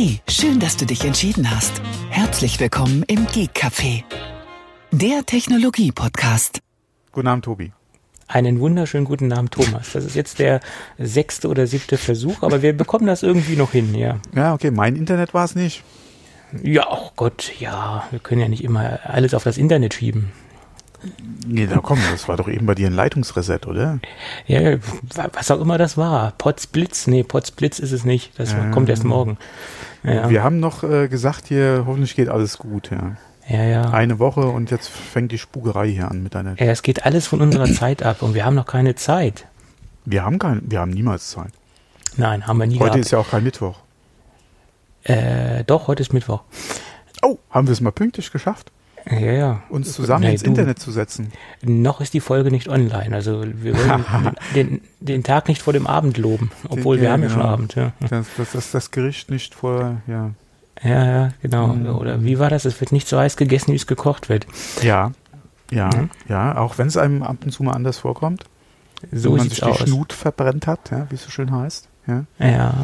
Hey, schön, dass du dich entschieden hast. Herzlich willkommen im Geek Café, der Technologie-Podcast. Guten Abend, Tobi. Einen wunderschönen guten Abend, Thomas. Das ist jetzt der sechste oder siebte Versuch, aber wir bekommen das irgendwie noch hin, ja. Ja, okay, mein Internet war es nicht. Ja, oh Gott, ja, wir können ja nicht immer alles auf das Internet schieben. Nee, da komm, das war doch eben bei dir ein Leitungsreset, oder? Ja, was auch immer das war. Potsblitz, nee, Potsblitz ist es nicht. Das äh, kommt erst morgen. Ja. Wir haben noch äh, gesagt hier, hoffentlich geht alles gut, ja. Ja, ja. Eine Woche und jetzt fängt die Spugerei hier an mit deiner. Ja, es geht alles von unserer Zeit ab und wir haben noch keine Zeit. Wir haben kein, wir haben niemals Zeit. Nein, haben wir nie Heute gehabt. ist ja auch kein Mittwoch. Äh, doch, heute ist Mittwoch. Oh, haben wir es mal pünktlich geschafft? Ja, ja. Uns zusammen nee, ins du, Internet zu setzen. Noch ist die Folge nicht online. Also wir wollen den, den Tag nicht vor dem Abend loben, obwohl den, wir ja, haben ja genau. schon Abend. Ja. Das, das, das, das Gericht nicht vor, ja. Ja, ja, genau. Mhm. Oder wie war das? Es wird nicht so heiß gegessen, wie es gekocht wird. Ja, ja, mhm. ja. Auch wenn es einem ab und zu mal anders vorkommt. So wenn man sich die aus. Schnut verbrennt hat, ja, wie es so schön heißt. Ja. Ja.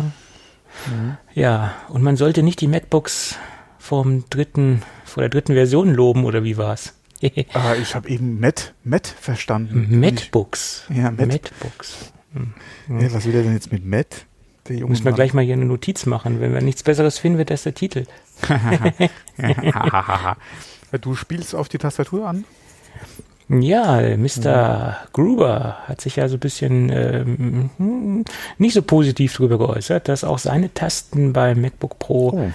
Mhm. Ja, und man sollte nicht die MacBooks vom dritten, vor der dritten Version loben, oder wie war's? ah, ich habe eben Met, Met verstanden. MacBooks. Ja, Met. MacBooks. Hm. Ja, was will er denn jetzt mit Met? Müssen wir gleich mal hier eine Notiz machen. Wenn wir nichts Besseres finden, wird das der Titel. du spielst auf die Tastatur an? Ja, Mr. Gruber hat sich ja so ein bisschen ähm, nicht so positiv darüber geäußert, dass auch seine Tasten beim MacBook Pro oh,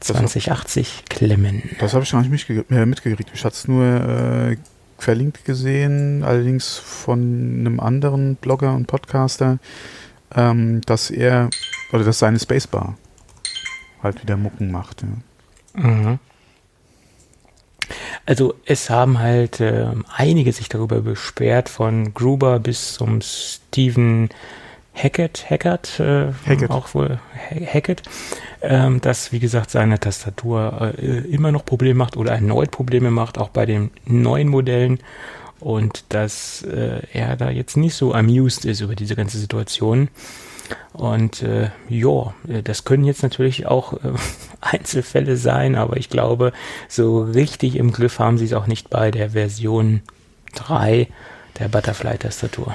2080 hab, klemmen. Das habe ich noch nicht äh, mitgekriegt. Ich hatte es nur äh, verlinkt gesehen, allerdings von einem anderen Blogger und Podcaster, ähm, dass er, oder dass seine Spacebar halt wieder Mucken macht. Ja. Mhm. Also es haben halt äh, einige sich darüber beschwert, von Gruber bis zum Stephen Hackett, Hackett, äh, Hackett. auch wohl Hackett, ähm, dass wie gesagt seine Tastatur äh, immer noch Probleme macht oder erneut Probleme macht, auch bei den neuen Modellen und dass äh, er da jetzt nicht so amused ist über diese ganze Situation. Und äh, ja, das können jetzt natürlich auch äh, Einzelfälle sein, aber ich glaube, so richtig im Griff haben sie es auch nicht bei der Version 3 der Butterfly-Tastatur.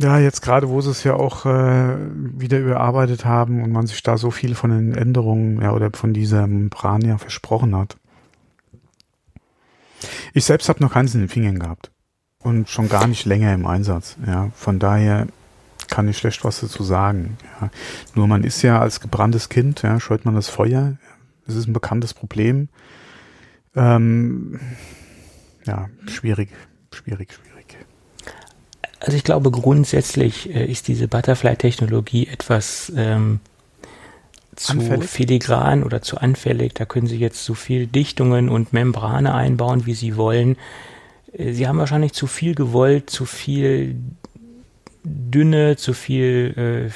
Ja, jetzt gerade, wo sie es ja auch äh, wieder überarbeitet haben und man sich da so viel von den Änderungen ja, oder von dieser Membran ja versprochen hat. Ich selbst habe noch keins in den Fingern gehabt. Und schon gar nicht länger im Einsatz. Ja, von daher kann ich schlecht was dazu sagen. Ja. Nur man ist ja als gebranntes Kind, ja, scheut man das Feuer. Das ist ein bekanntes Problem. Ähm, ja, schwierig, schwierig, schwierig. Also ich glaube grundsätzlich äh, ist diese Butterfly-Technologie etwas ähm, zu anfällig? filigran oder zu anfällig. Da können Sie jetzt so viel Dichtungen und Membrane einbauen, wie Sie wollen. Äh, Sie haben wahrscheinlich zu viel gewollt, zu viel Dünne, zu viel,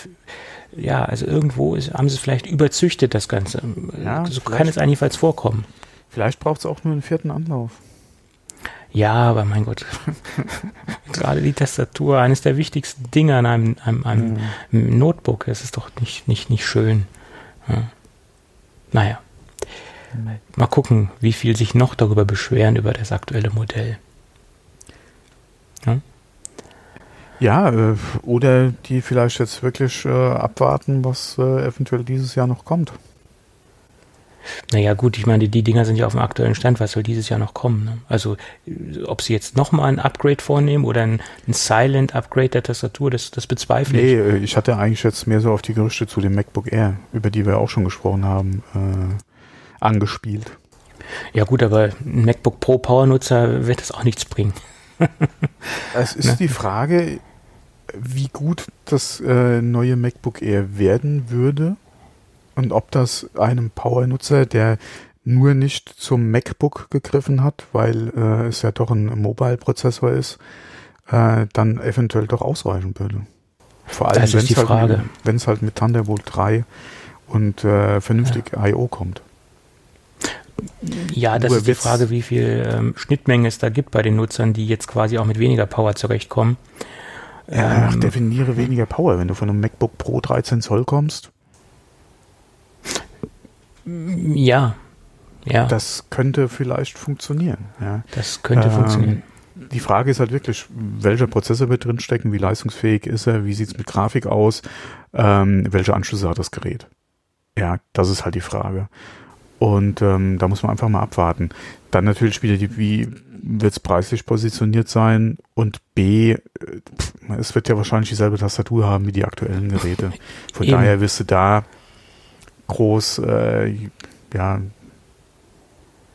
äh, ja, also irgendwo ist, haben Sie es vielleicht überzüchtet, das Ganze. Ja, so kann es eigentlich vorkommen. Vielleicht braucht es auch nur einen vierten Anlauf. Ja, aber mein Gott, gerade die Tastatur, eines der wichtigsten Dinge an einem, einem, einem mhm. Notebook, das ist doch nicht, nicht, nicht schön. Ja. Naja. Mal gucken, wie viel sich noch darüber beschweren über das aktuelle Modell. Ja, ja äh, oder die vielleicht jetzt wirklich äh, abwarten, was äh, eventuell dieses Jahr noch kommt. Naja, gut, ich meine, die, Dinger sind ja auf dem aktuellen Stand, was soll dieses Jahr noch kommen? Ne? Also, ob sie jetzt nochmal ein Upgrade vornehmen oder ein, ein Silent-Upgrade der Tastatur, das, das bezweifle ich. Nee, äh, ich hatte eigentlich jetzt mehr so auf die Gerüchte zu dem MacBook Air, über die wir auch schon gesprochen haben, äh, angespielt. Ja, gut, aber ein MacBook Pro Power-Nutzer wird das auch nichts bringen. es ist ne? die Frage, wie gut das äh, neue MacBook Air werden würde und ob das einem Power-Nutzer, der nur nicht zum MacBook gegriffen hat, weil äh, es ja doch ein Mobile-Prozessor ist, äh, dann eventuell doch ausreichen würde. Vor allem, wenn es halt, wenn's halt mit Thunderbolt 3 und äh, vernünftig ja. I.O. kommt. Ja, das Nur ist die Frage, wie viel ähm, Schnittmenge es da gibt bei den Nutzern, die jetzt quasi auch mit weniger Power zurechtkommen. Ja, ähm, definiere weniger Power. Wenn du von einem MacBook Pro 13 Zoll kommst, Ja, ja. Das könnte vielleicht funktionieren. Ja. Das könnte ähm, funktionieren. Die Frage ist halt wirklich, welcher Prozessor wird drinstecken, wie leistungsfähig ist er, wie sieht es mit Grafik aus, ähm, welche Anschlüsse hat das Gerät. Ja, das ist halt die Frage. Und ähm, da muss man einfach mal abwarten. Dann natürlich wieder die, wie wird es preislich positioniert sein und B, äh, es wird ja wahrscheinlich dieselbe Tastatur haben wie die aktuellen Geräte. Von Eben. daher wirst du da groß äh, ja,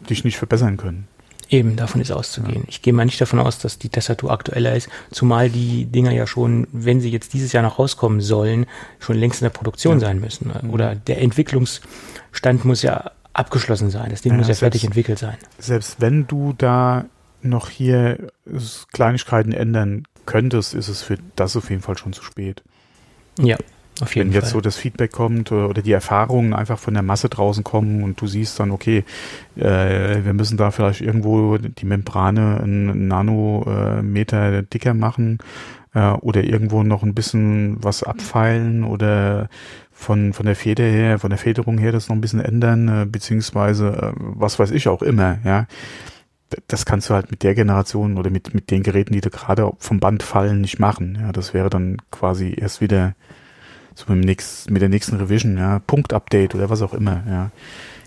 dich nicht verbessern können. Eben, davon ist auszugehen. Ja. Ich gehe mal nicht davon aus, dass die Tastatur aktueller ist, zumal die Dinger ja schon, wenn sie jetzt dieses Jahr noch rauskommen sollen, schon längst in der Produktion ja. sein müssen. Mhm. Oder der Entwicklungsstand muss ja abgeschlossen sein. Das Ding ja, muss ja fertig entwickelt sein. Selbst wenn du da noch hier Kleinigkeiten ändern könntest, ist es für das auf jeden Fall schon zu spät. Ja, auf jeden Wenn jetzt Fall. so das Feedback kommt oder die Erfahrungen einfach von der Masse draußen kommen und du siehst dann, okay, äh, wir müssen da vielleicht irgendwo die Membrane einen Nanometer äh, dicker machen äh, oder irgendwo noch ein bisschen was abfeilen oder von, von der Feder her, von der Federung her das noch ein bisschen ändern, äh, beziehungsweise äh, was weiß ich auch immer, ja. Das kannst du halt mit der Generation oder mit, mit den Geräten, die da gerade vom Band fallen, nicht machen. Ja, das wäre dann quasi erst wieder so mit, dem nächsten, mit der nächsten Revision, ja, Punkt-Update oder was auch immer, ja,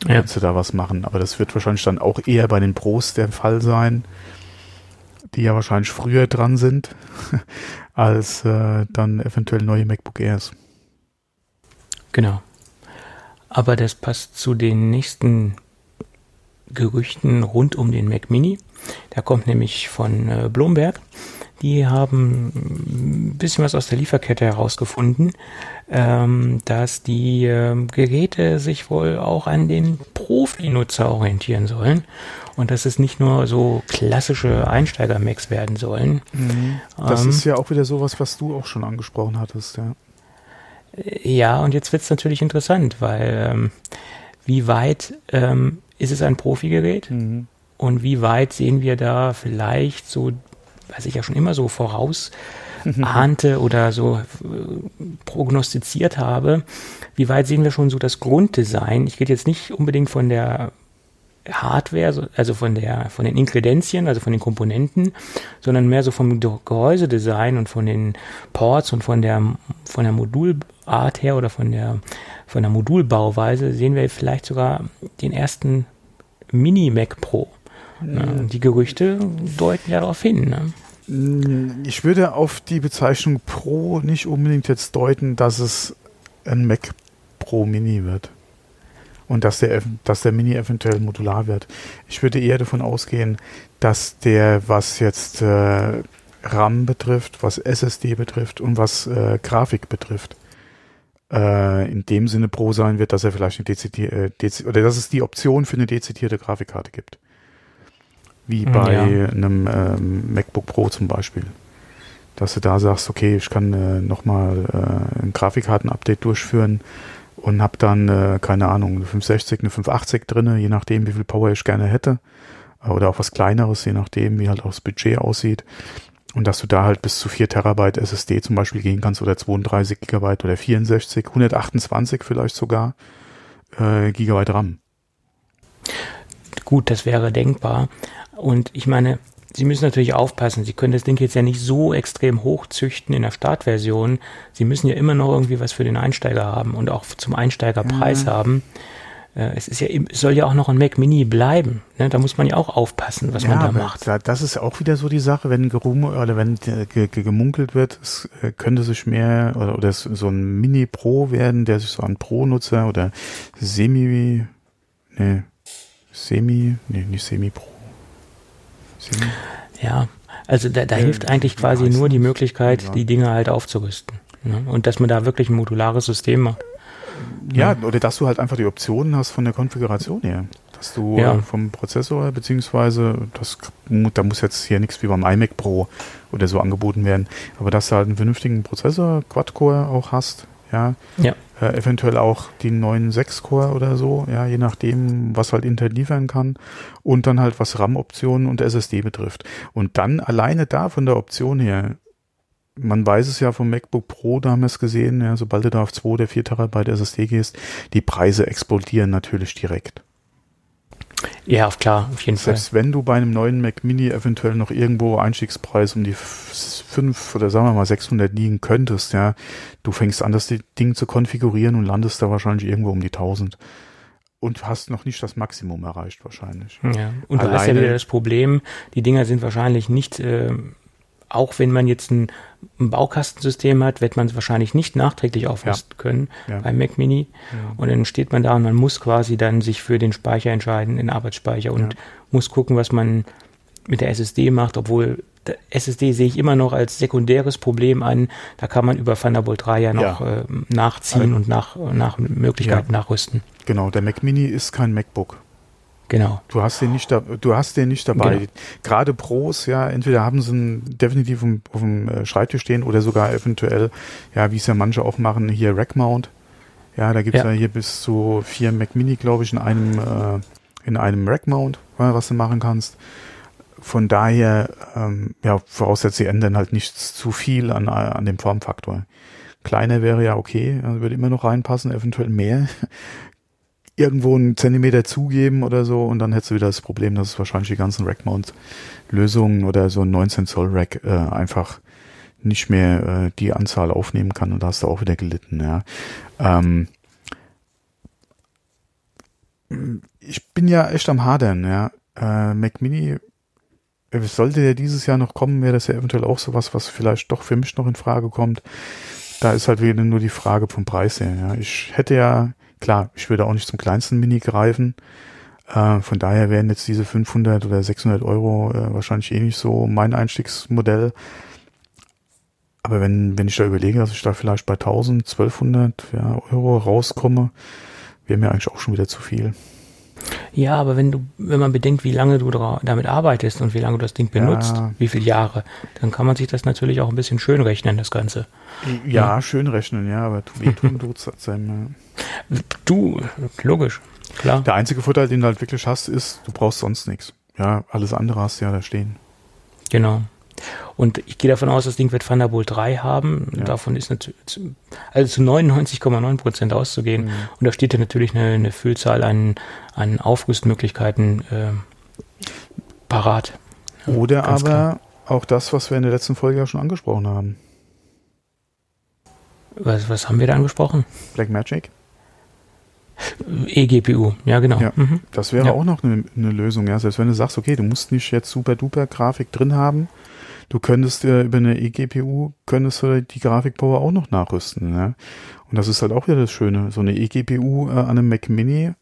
ja. kannst du da was machen. Aber das wird wahrscheinlich dann auch eher bei den Pros der Fall sein, die ja wahrscheinlich früher dran sind, als äh, dann eventuell neue MacBook Airs. Genau. Aber das passt zu den nächsten Gerüchten rund um den Mac Mini. Der kommt nämlich von äh, Blomberg. Die haben ein bisschen was aus der Lieferkette herausgefunden, ähm, dass die äh, Geräte sich wohl auch an den Profi-Nutzer orientieren sollen und dass es nicht nur so klassische Einsteiger-Macs werden sollen. Mhm. Das ähm, ist ja auch wieder sowas, was du auch schon angesprochen hattest, ja. Ja, und jetzt wird es natürlich interessant, weil ähm, wie weit ähm, ist es ein Profi-Gerät? Mhm. Und wie weit sehen wir da vielleicht so was ich ja schon immer so voraus ahnte oder so äh, prognostiziert habe, wie weit sehen wir schon so das Grunddesign? Ich rede jetzt nicht unbedingt von der Hardware, also von der, von den Inkredenzien, also von den Komponenten, sondern mehr so vom Gehäusedesign und von den Ports und von der, von der Modulart her oder von der, von der Modulbauweise sehen wir vielleicht sogar den ersten Mini Mac Pro. Mhm. Die Gerüchte deuten ja darauf hin. Ne? Mm, ich würde auf die Bezeichnung Pro nicht unbedingt jetzt deuten, dass es ein Mac Pro Mini wird. Und dass der, dass der Mini eventuell modular wird. Ich würde eher davon ausgehen, dass der, was jetzt äh, RAM betrifft, was SSD betrifft und was äh, Grafik betrifft, äh, in dem Sinne Pro sein wird, dass er vielleicht eine dezidierte, äh, oder dass es die Option für eine dezidierte Grafikkarte gibt wie bei ja. einem ähm, MacBook Pro zum Beispiel. Dass du da sagst, okay, ich kann äh, nochmal äh, ein Grafikkarten-Update durchführen und habe dann, äh, keine Ahnung, eine 560, eine 580 drinne, je nachdem, wie viel Power ich gerne hätte. Oder auch was kleineres, je nachdem, wie halt auch das Budget aussieht. Und dass du da halt bis zu 4 Terabyte SSD zum Beispiel gehen kannst oder 32 Gigabyte oder 64, 128 vielleicht sogar äh, Gigabyte RAM. Gut, das wäre denkbar. Und ich meine, Sie müssen natürlich aufpassen. Sie können das Ding jetzt ja nicht so extrem hochzüchten in der Startversion. Sie müssen ja immer noch irgendwie was für den Einsteiger haben und auch zum Einsteigerpreis mhm. haben. Äh, es ist ja, es soll ja auch noch ein Mac Mini bleiben. Ne? Da muss man ja auch aufpassen, was ja, man da macht. Das ist auch wieder so die Sache, wenn gerum oder wenn gemunkelt wird, es äh, könnte sich mehr oder, oder so ein Mini Pro werden, der sich so an Pro-Nutzer oder Semi, ne, Semi, nee, nicht Semi Pro ja, also da, da hilft eigentlich quasi nur die Möglichkeit, ja. die Dinge halt aufzurüsten. Ne? Und dass man da wirklich ein modulares System macht. Ja, ja, oder dass du halt einfach die Optionen hast von der Konfiguration her. Dass du ja. vom Prozessor, beziehungsweise, das, da muss jetzt hier nichts wie beim iMac Pro oder so angeboten werden, aber dass du halt einen vernünftigen Prozessor, Quad-Core auch hast, ja. ja. Äh, eventuell auch die neuen 6-Core oder so, ja, je nachdem, was halt Intel liefern kann. Und dann halt was RAM-Optionen und SSD betrifft. Und dann alleine da von der Option her man weiß es ja vom MacBook Pro, da haben wir es gesehen, ja, sobald du da auf 2 oder 4 Terabyte SSD gehst, die Preise explodieren natürlich direkt. Ja, klar, auf jeden Selbst Fall. Selbst wenn du bei einem neuen Mac Mini eventuell noch irgendwo Einstiegspreis um die 5 oder sagen wir mal 600 liegen könntest, ja, du fängst an, das Ding zu konfigurieren und landest da wahrscheinlich irgendwo um die 1000 und hast noch nicht das Maximum erreicht wahrscheinlich. Ja. Und Alleine, du hast ja wieder das Problem, die Dinger sind wahrscheinlich nicht äh, auch wenn man jetzt ein, ein, Baukastensystem hat, wird man es wahrscheinlich nicht nachträglich aufrüsten ja. können ja. beim Mac Mini. Ja. Und dann steht man da und man muss quasi dann sich für den Speicher entscheiden, den Arbeitsspeicher und muss gucken, was man mit der SSD macht, obwohl SSD sehe ich immer noch als sekundäres Problem an. Da kann man über Thunderbolt 3 ja noch äh, nachziehen und nach, nach Möglichkeiten nachrüsten. Genau, der Mac Mini ist kein MacBook. Genau. Du hast den nicht, da, du hast den nicht dabei. Genau. Gerade Pros, ja, entweder haben sie ihn definitiv auf, dem äh, Schreibtisch stehen oder sogar eventuell, ja, wie es ja manche auch machen, hier Rack Mount. Ja, da gibt's ja. ja hier bis zu vier Mac Mini, glaube ich, in einem, äh, in einem Rack Mount, was du machen kannst. Von daher, ähm, ja, voraussetzt, sie ändern halt nicht zu viel an, an dem Formfaktor. Kleiner wäre ja okay, also würde immer noch reinpassen, eventuell mehr irgendwo einen Zentimeter zugeben oder so und dann hättest du wieder das Problem, dass es wahrscheinlich die ganzen Rack-Mount-Lösungen oder so ein 19 Zoll Rack äh, einfach nicht mehr äh, die Anzahl aufnehmen kann und da hast du auch wieder gelitten, ja. Ähm, ich bin ja echt am Hadern, ja. Äh, Mac Mini, äh, sollte der dieses Jahr noch kommen, wäre das ja eventuell auch sowas, was vielleicht doch für mich noch in Frage kommt. Da ist halt wieder nur die Frage vom Preis her, ja. Ich hätte ja Klar, ich würde auch nicht zum kleinsten Mini greifen. Äh, von daher wären jetzt diese 500 oder 600 Euro äh, wahrscheinlich eh nicht so mein Einstiegsmodell. Aber wenn, wenn ich da überlege, dass ich da vielleicht bei 1000, 1200 ja, Euro rauskomme, wäre mir eigentlich auch schon wieder zu viel. Ja, aber wenn du, wenn man bedenkt, wie lange du damit arbeitest und wie lange du das Ding benutzt, ja. wie viele Jahre, dann kann man sich das natürlich auch ein bisschen schön rechnen, das Ganze. Ja, ja. schön rechnen, ja, aber wehtun tut es einem. Du, logisch, klar. Der einzige Vorteil, den du halt wirklich hast, ist, du brauchst sonst nichts. Ja, alles andere hast du ja da stehen. Genau. Und ich gehe davon aus, das Ding wird Thunderbolt 3 haben. Ja. Davon ist natürlich, also zu 99,9 Prozent auszugehen. Mhm. Und da steht ja natürlich eine, eine Füllzahl an, an Aufrüstmöglichkeiten äh, parat. Oder aber klar. auch das, was wir in der letzten Folge ja schon angesprochen haben. Was, was haben wir da angesprochen? Blackmagic. eGPU, ja genau. Ja, mhm. Das wäre ja. auch noch eine, eine, Lösung, ja. Selbst wenn du sagst, okay, du musst nicht jetzt super duper Grafik drin haben, du könntest dir über eine eGPU, könntest du die Grafikpower auch noch nachrüsten. Ja? Und das ist halt auch wieder das Schöne. So eine eGPU äh, an einem Mac Mini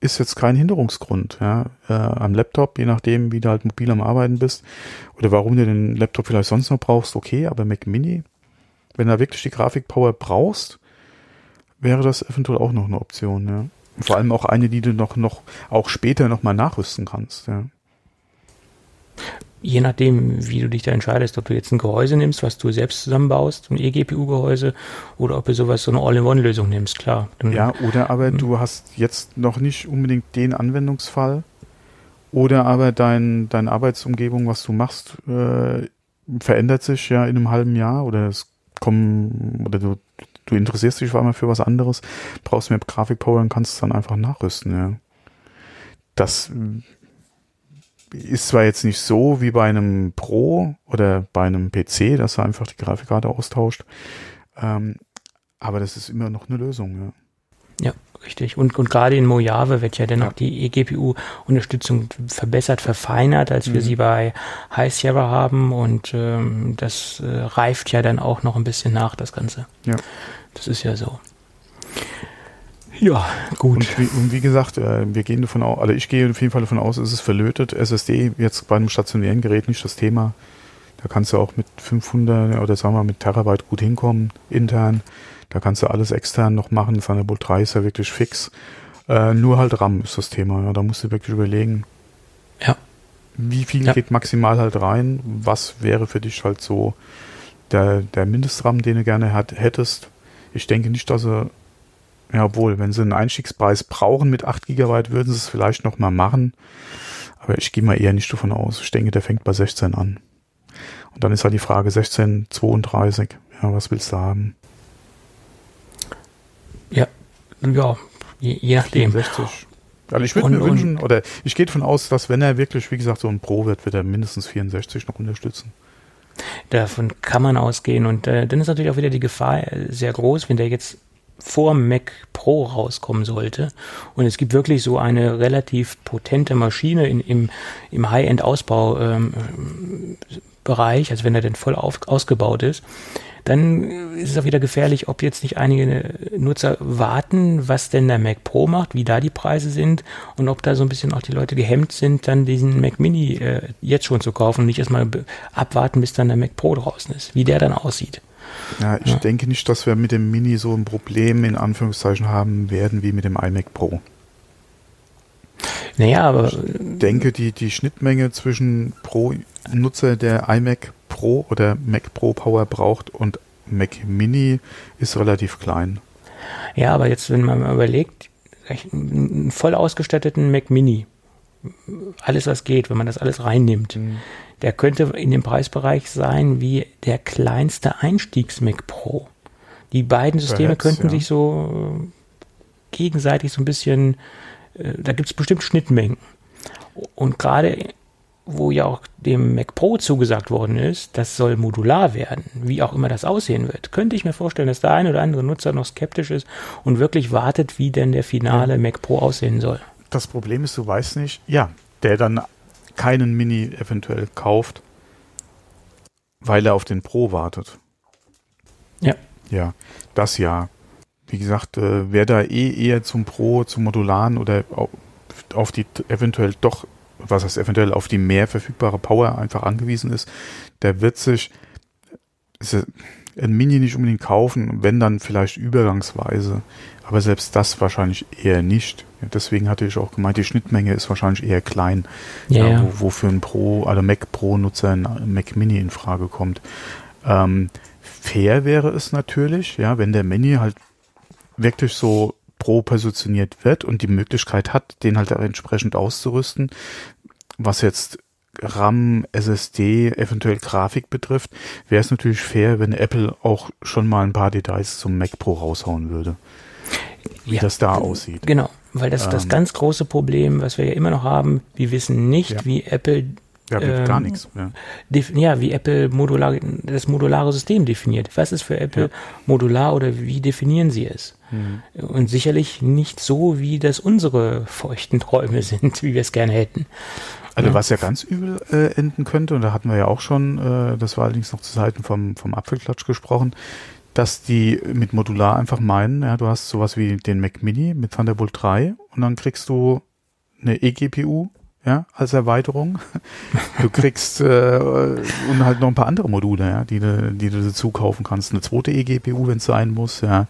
ist jetzt kein Hinderungsgrund. Ja? Äh, am Laptop, je nachdem, wie du halt mobil am Arbeiten bist oder warum du den Laptop vielleicht sonst noch brauchst, okay, aber Mac Mini, wenn du wirklich die Grafikpower brauchst, wäre das eventuell auch noch eine Option. Ja? Vor allem auch eine, die du noch, noch auch später nochmal nachrüsten kannst. Ja je nachdem, wie du dich da entscheidest, ob du jetzt ein Gehäuse nimmst, was du selbst zusammenbaust, ein eGPU-Gehäuse, oder ob du sowas, so eine All-in-One-Lösung nimmst, klar. Dann, ja, oder aber hm. du hast jetzt noch nicht unbedingt den Anwendungsfall, oder aber dein, deine Arbeitsumgebung, was du machst, äh, verändert sich ja in einem halben Jahr, oder es kommen, oder du, du interessierst dich auf einmal für was anderes, brauchst mehr Grafikpower und kannst es dann einfach nachrüsten, ja. Das ist zwar jetzt nicht so wie bei einem Pro oder bei einem PC, dass er einfach die Grafikkarte austauscht, ähm, aber das ist immer noch eine Lösung. Ja. Ja, richtig. Und, und gerade in Mojave wird ja dennoch ja. die eGPU-Unterstützung verbessert, verfeinert, als wir mhm. sie bei High Sierra haben. Und ähm, das äh, reift ja dann auch noch ein bisschen nach, das Ganze. Ja. Das ist ja so. Ja, gut. Und wie, und wie gesagt, äh, wir gehen davon aus, also ich gehe auf jeden Fall davon aus, es ist verlötet. SSD jetzt bei einem stationären Gerät nicht das Thema. Da kannst du auch mit 500 oder sagen wir mit Terabyte gut hinkommen, intern. Da kannst du alles extern noch machen. Thunderbolt 3 ist ja wirklich fix. Äh, nur halt RAM ist das Thema. Ja, da musst du wirklich überlegen. Ja. Wie viel ja. geht maximal halt rein? Was wäre für dich halt so der, der Mindestram, den du gerne hat, hättest? Ich denke nicht, dass er ja, obwohl, wenn sie einen Einstiegspreis brauchen mit 8 GB, würden sie es vielleicht nochmal machen. Aber ich gehe mal eher nicht davon aus. Ich denke, der fängt bei 16 an. Und dann ist halt die Frage 1632. Ja, was willst du haben? Ja, ja, je, je nachdem. 64. Also ich würde mir wünschen, oder ich gehe davon aus, dass wenn er wirklich, wie gesagt, so ein Pro wird, wird er mindestens 64 noch unterstützen. Davon kann man ausgehen und äh, dann ist natürlich auch wieder die Gefahr äh, sehr groß, wenn der jetzt vor Mac Pro rauskommen sollte und es gibt wirklich so eine relativ potente Maschine in, im, im High-End-Ausbau ähm, also wenn er denn voll auf, ausgebaut ist, dann ist es auch wieder gefährlich, ob jetzt nicht einige Nutzer warten, was denn der Mac Pro macht, wie da die Preise sind und ob da so ein bisschen auch die Leute gehemmt sind, dann diesen Mac Mini äh, jetzt schon zu kaufen und nicht erstmal abwarten, bis dann der Mac Pro draußen ist, wie der dann aussieht. Ja, ich ja. denke nicht, dass wir mit dem Mini so ein Problem in Anführungszeichen haben werden wie mit dem iMac Pro. Naja, aber. Ich denke, die, die Schnittmenge zwischen Pro-Nutzer, der iMac Pro oder Mac Pro Power braucht und Mac Mini ist relativ klein. Ja, aber jetzt, wenn man mal überlegt, einen voll ausgestatteten Mac Mini, alles was geht, wenn man das alles reinnimmt, mhm. Der könnte in dem Preisbereich sein wie der kleinste Einstiegs-Mac Pro. Die beiden Systeme Perhaps, könnten ja. sich so gegenseitig so ein bisschen, äh, da gibt es bestimmt Schnittmengen. Und gerade wo ja auch dem Mac Pro zugesagt worden ist, das soll modular werden, wie auch immer das aussehen wird, könnte ich mir vorstellen, dass der ein oder andere Nutzer noch skeptisch ist und wirklich wartet, wie denn der finale ja. Mac Pro aussehen soll. Das Problem ist, du weißt nicht, ja, der dann keinen Mini eventuell kauft, weil er auf den Pro wartet. Ja. Ja, das ja. Wie gesagt, äh, wer da eh eher zum Pro, zum Modularen oder auf die eventuell doch was heißt eventuell auf die mehr verfügbare Power einfach angewiesen ist, der wird sich ein Mini nicht unbedingt kaufen, wenn dann vielleicht übergangsweise, aber selbst das wahrscheinlich eher nicht. Deswegen hatte ich auch gemeint, die Schnittmenge ist wahrscheinlich eher klein, ja, ja. Wo, wo, für ein Pro, also Mac Pro-Nutzer ein Mac Mini in Frage kommt. Ähm, fair wäre es natürlich, ja, wenn der Mini halt wirklich so Pro positioniert wird und die Möglichkeit hat, den halt entsprechend auszurüsten, was jetzt RAM, SSD, eventuell Grafik betrifft, wäre es natürlich fair, wenn Apple auch schon mal ein paar Details zum Mac Pro raushauen würde. Wie ja, das da aussieht. Genau, weil das ist das ähm, ganz große Problem, was wir ja immer noch haben. Wir wissen nicht, ja. wie Apple ja, ähm, gar nichts. Ja. ja, wie Apple modular, das modulare System definiert. Was ist für Apple ja. modular oder wie definieren sie es? Mhm. Und sicherlich nicht so, wie das unsere feuchten Träume sind, wie wir es gerne hätten. Also ja. was ja ganz übel äh, enden könnte, und da hatten wir ja auch schon, äh, das war allerdings noch zu Zeiten vom, vom Apfelklatsch gesprochen, dass die mit Modular einfach meinen, ja, du hast sowas wie den Mac Mini mit Thunderbolt 3 und dann kriegst du eine eGPU ja, als Erweiterung. Du kriegst äh, und halt noch ein paar andere Module, ja, die du, die du dazu kaufen kannst. Eine zweite eGPU, wenn es sein muss, ja.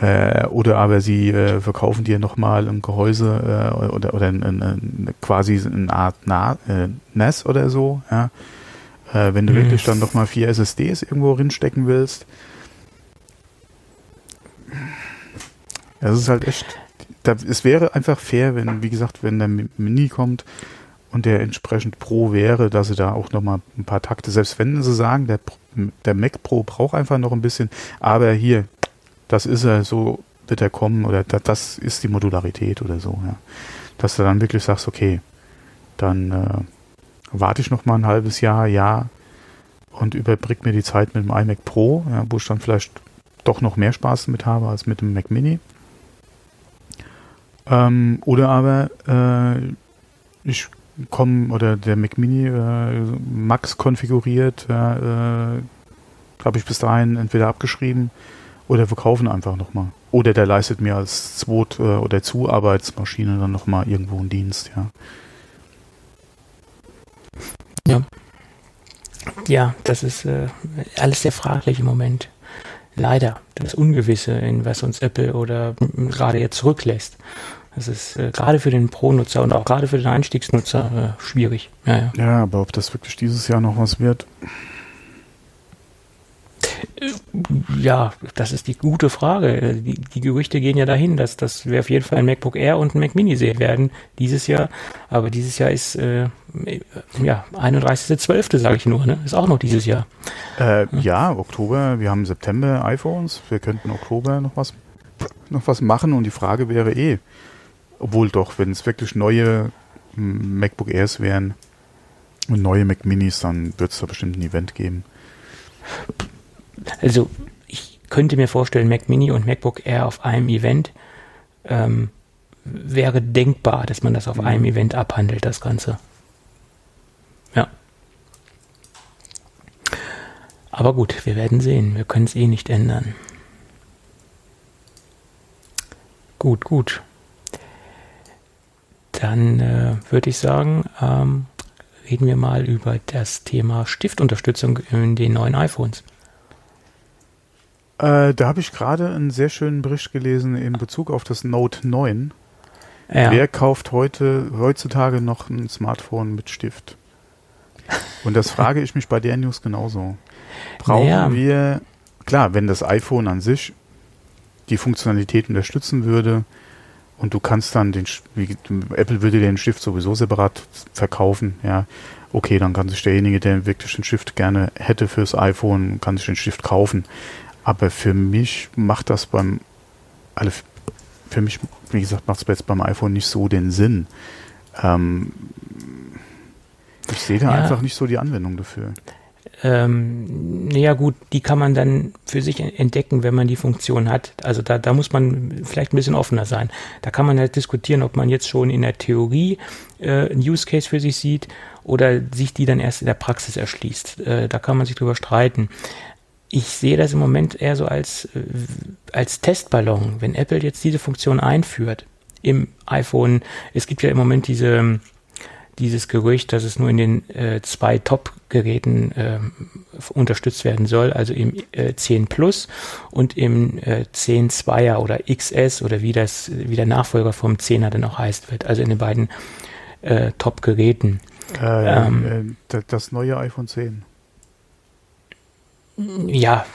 Äh, oder aber sie äh, verkaufen dir nochmal ein Gehäuse äh, oder, oder ein, ein, ein, quasi eine Art Na, äh, NAS oder so, ja. Äh, wenn du mhm. wirklich dann nochmal vier SSDs irgendwo rinstecken willst. Das ist halt echt da, es wäre einfach fair, wenn, wie gesagt, wenn der Mini kommt und der entsprechend Pro wäre, dass sie da auch nochmal ein paar Takte, selbst wenn sie sagen, der, der Mac Pro braucht einfach noch ein bisschen, aber hier, das ist er, so wird er kommen oder da, das ist die Modularität oder so, ja. Dass du dann wirklich sagst, okay, dann äh, warte ich noch mal ein halbes Jahr, ja, und überbrück mir die Zeit mit dem iMac Pro, ja, wo ich dann vielleicht doch noch mehr Spaß mit habe als mit dem Mac Mini. Ähm, oder aber äh, ich komme oder der Mac Mini äh, Max konfiguriert, äh, habe ich bis dahin entweder abgeschrieben oder verkaufen einfach nochmal. Oder der leistet mir als Zweit- äh, oder Zuarbeitsmaschine dann nochmal irgendwo einen Dienst, ja. Ja. Ja, das ist äh, alles sehr fraglich im Moment leider das Ungewisse, in was uns Apple oder gerade jetzt zurücklässt. Das ist äh, gerade für den Pro-Nutzer und auch gerade für den Einstiegsnutzer äh, schwierig. Ja, ja. ja, aber ob das wirklich dieses Jahr noch was wird? Ja, das ist die gute Frage. Die, die Gerüchte gehen ja dahin, dass, dass wir auf jeden Fall ein MacBook Air und ein Mac Mini sehen werden dieses Jahr. Aber dieses Jahr ist äh, ja 31.12., sage ich nur, ne? Ist auch noch dieses Jahr. Äh, ja, Oktober, wir haben September iPhones, wir könnten Oktober noch was noch was machen und die Frage wäre eh, obwohl doch, wenn es wirklich neue MacBook Airs wären und neue Mac Minis, dann wird es da bestimmt ein Event geben. Also ich könnte mir vorstellen, Mac Mini und MacBook Air auf einem Event ähm, wäre denkbar, dass man das auf mhm. einem Event abhandelt, das Ganze. Ja. Aber gut, wir werden sehen. Wir können es eh nicht ändern. Gut, gut. Dann äh, würde ich sagen, ähm, reden wir mal über das Thema Stiftunterstützung in den neuen iPhones. Äh, da habe ich gerade einen sehr schönen Bericht gelesen in Bezug auf das Note 9. Ja. Wer kauft heute heutzutage noch ein Smartphone mit Stift? Und das frage ich mich bei der News genauso. Brauchen naja. wir, klar, wenn das iPhone an sich die Funktionalität unterstützen würde und du kannst dann den, wie, Apple würde den Stift sowieso separat verkaufen, ja, okay, dann kann sich derjenige, der wirklich den Stift gerne hätte fürs iPhone, kann sich den Stift kaufen. Aber für mich macht das beim, also für mich, wie gesagt, macht es jetzt beim iPhone nicht so den Sinn. Ähm, ich sehe da ja. einfach nicht so die Anwendung dafür. Ähm, naja gut, die kann man dann für sich entdecken, wenn man die Funktion hat. Also da, da muss man vielleicht ein bisschen offener sein. Da kann man halt diskutieren, ob man jetzt schon in der Theorie äh, einen Use Case für sich sieht oder sich die dann erst in der Praxis erschließt. Äh, da kann man sich drüber streiten ich sehe das im Moment eher so als, äh, als Testballon. Wenn Apple jetzt diese Funktion einführt im iPhone, es gibt ja im Moment diese, dieses Gerücht, dass es nur in den äh, zwei Top-Geräten äh, unterstützt werden soll, also im äh, 10 Plus und im äh, 10 2er oder XS oder wie das, wie der Nachfolger vom 10er dann auch heißt wird, also in den beiden äh, Top-Geräten. Äh, ähm, äh, das neue iPhone 10. Ja,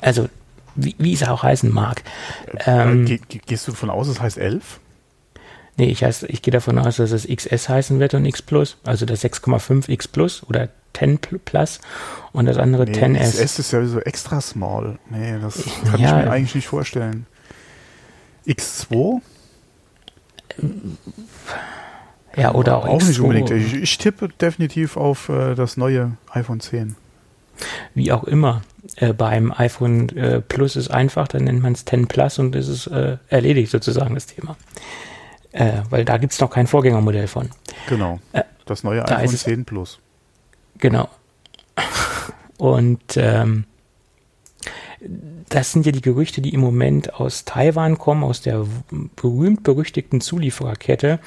also wie, wie es auch heißen mag. Äh, ähm, Ge gehst du davon aus, es heißt 11? Nee, ich, heißt, ich gehe davon aus, dass es XS heißen wird und X Plus, also das 6,5 X Plus oder 10 Plus und das andere nee, 10S. XS ist ja so extra small. Nee, das kann ja, ich mir eigentlich nicht vorstellen. X2? Ja, oder auch, auch X2. nicht unbedingt. Ich, ich tippe definitiv auf äh, das neue iPhone 10 wie auch immer. Äh, beim iPhone äh, Plus ist einfach, dann nennt man es 10 Plus und es ist äh, erledigt sozusagen das Thema. Äh, weil da gibt es noch kein Vorgängermodell von. Genau. Äh, das neue iPhone 10 Plus. Genau. Und ähm, das sind ja die Gerüchte, die im Moment aus Taiwan kommen, aus der berühmt-berüchtigten Zuliefererkette.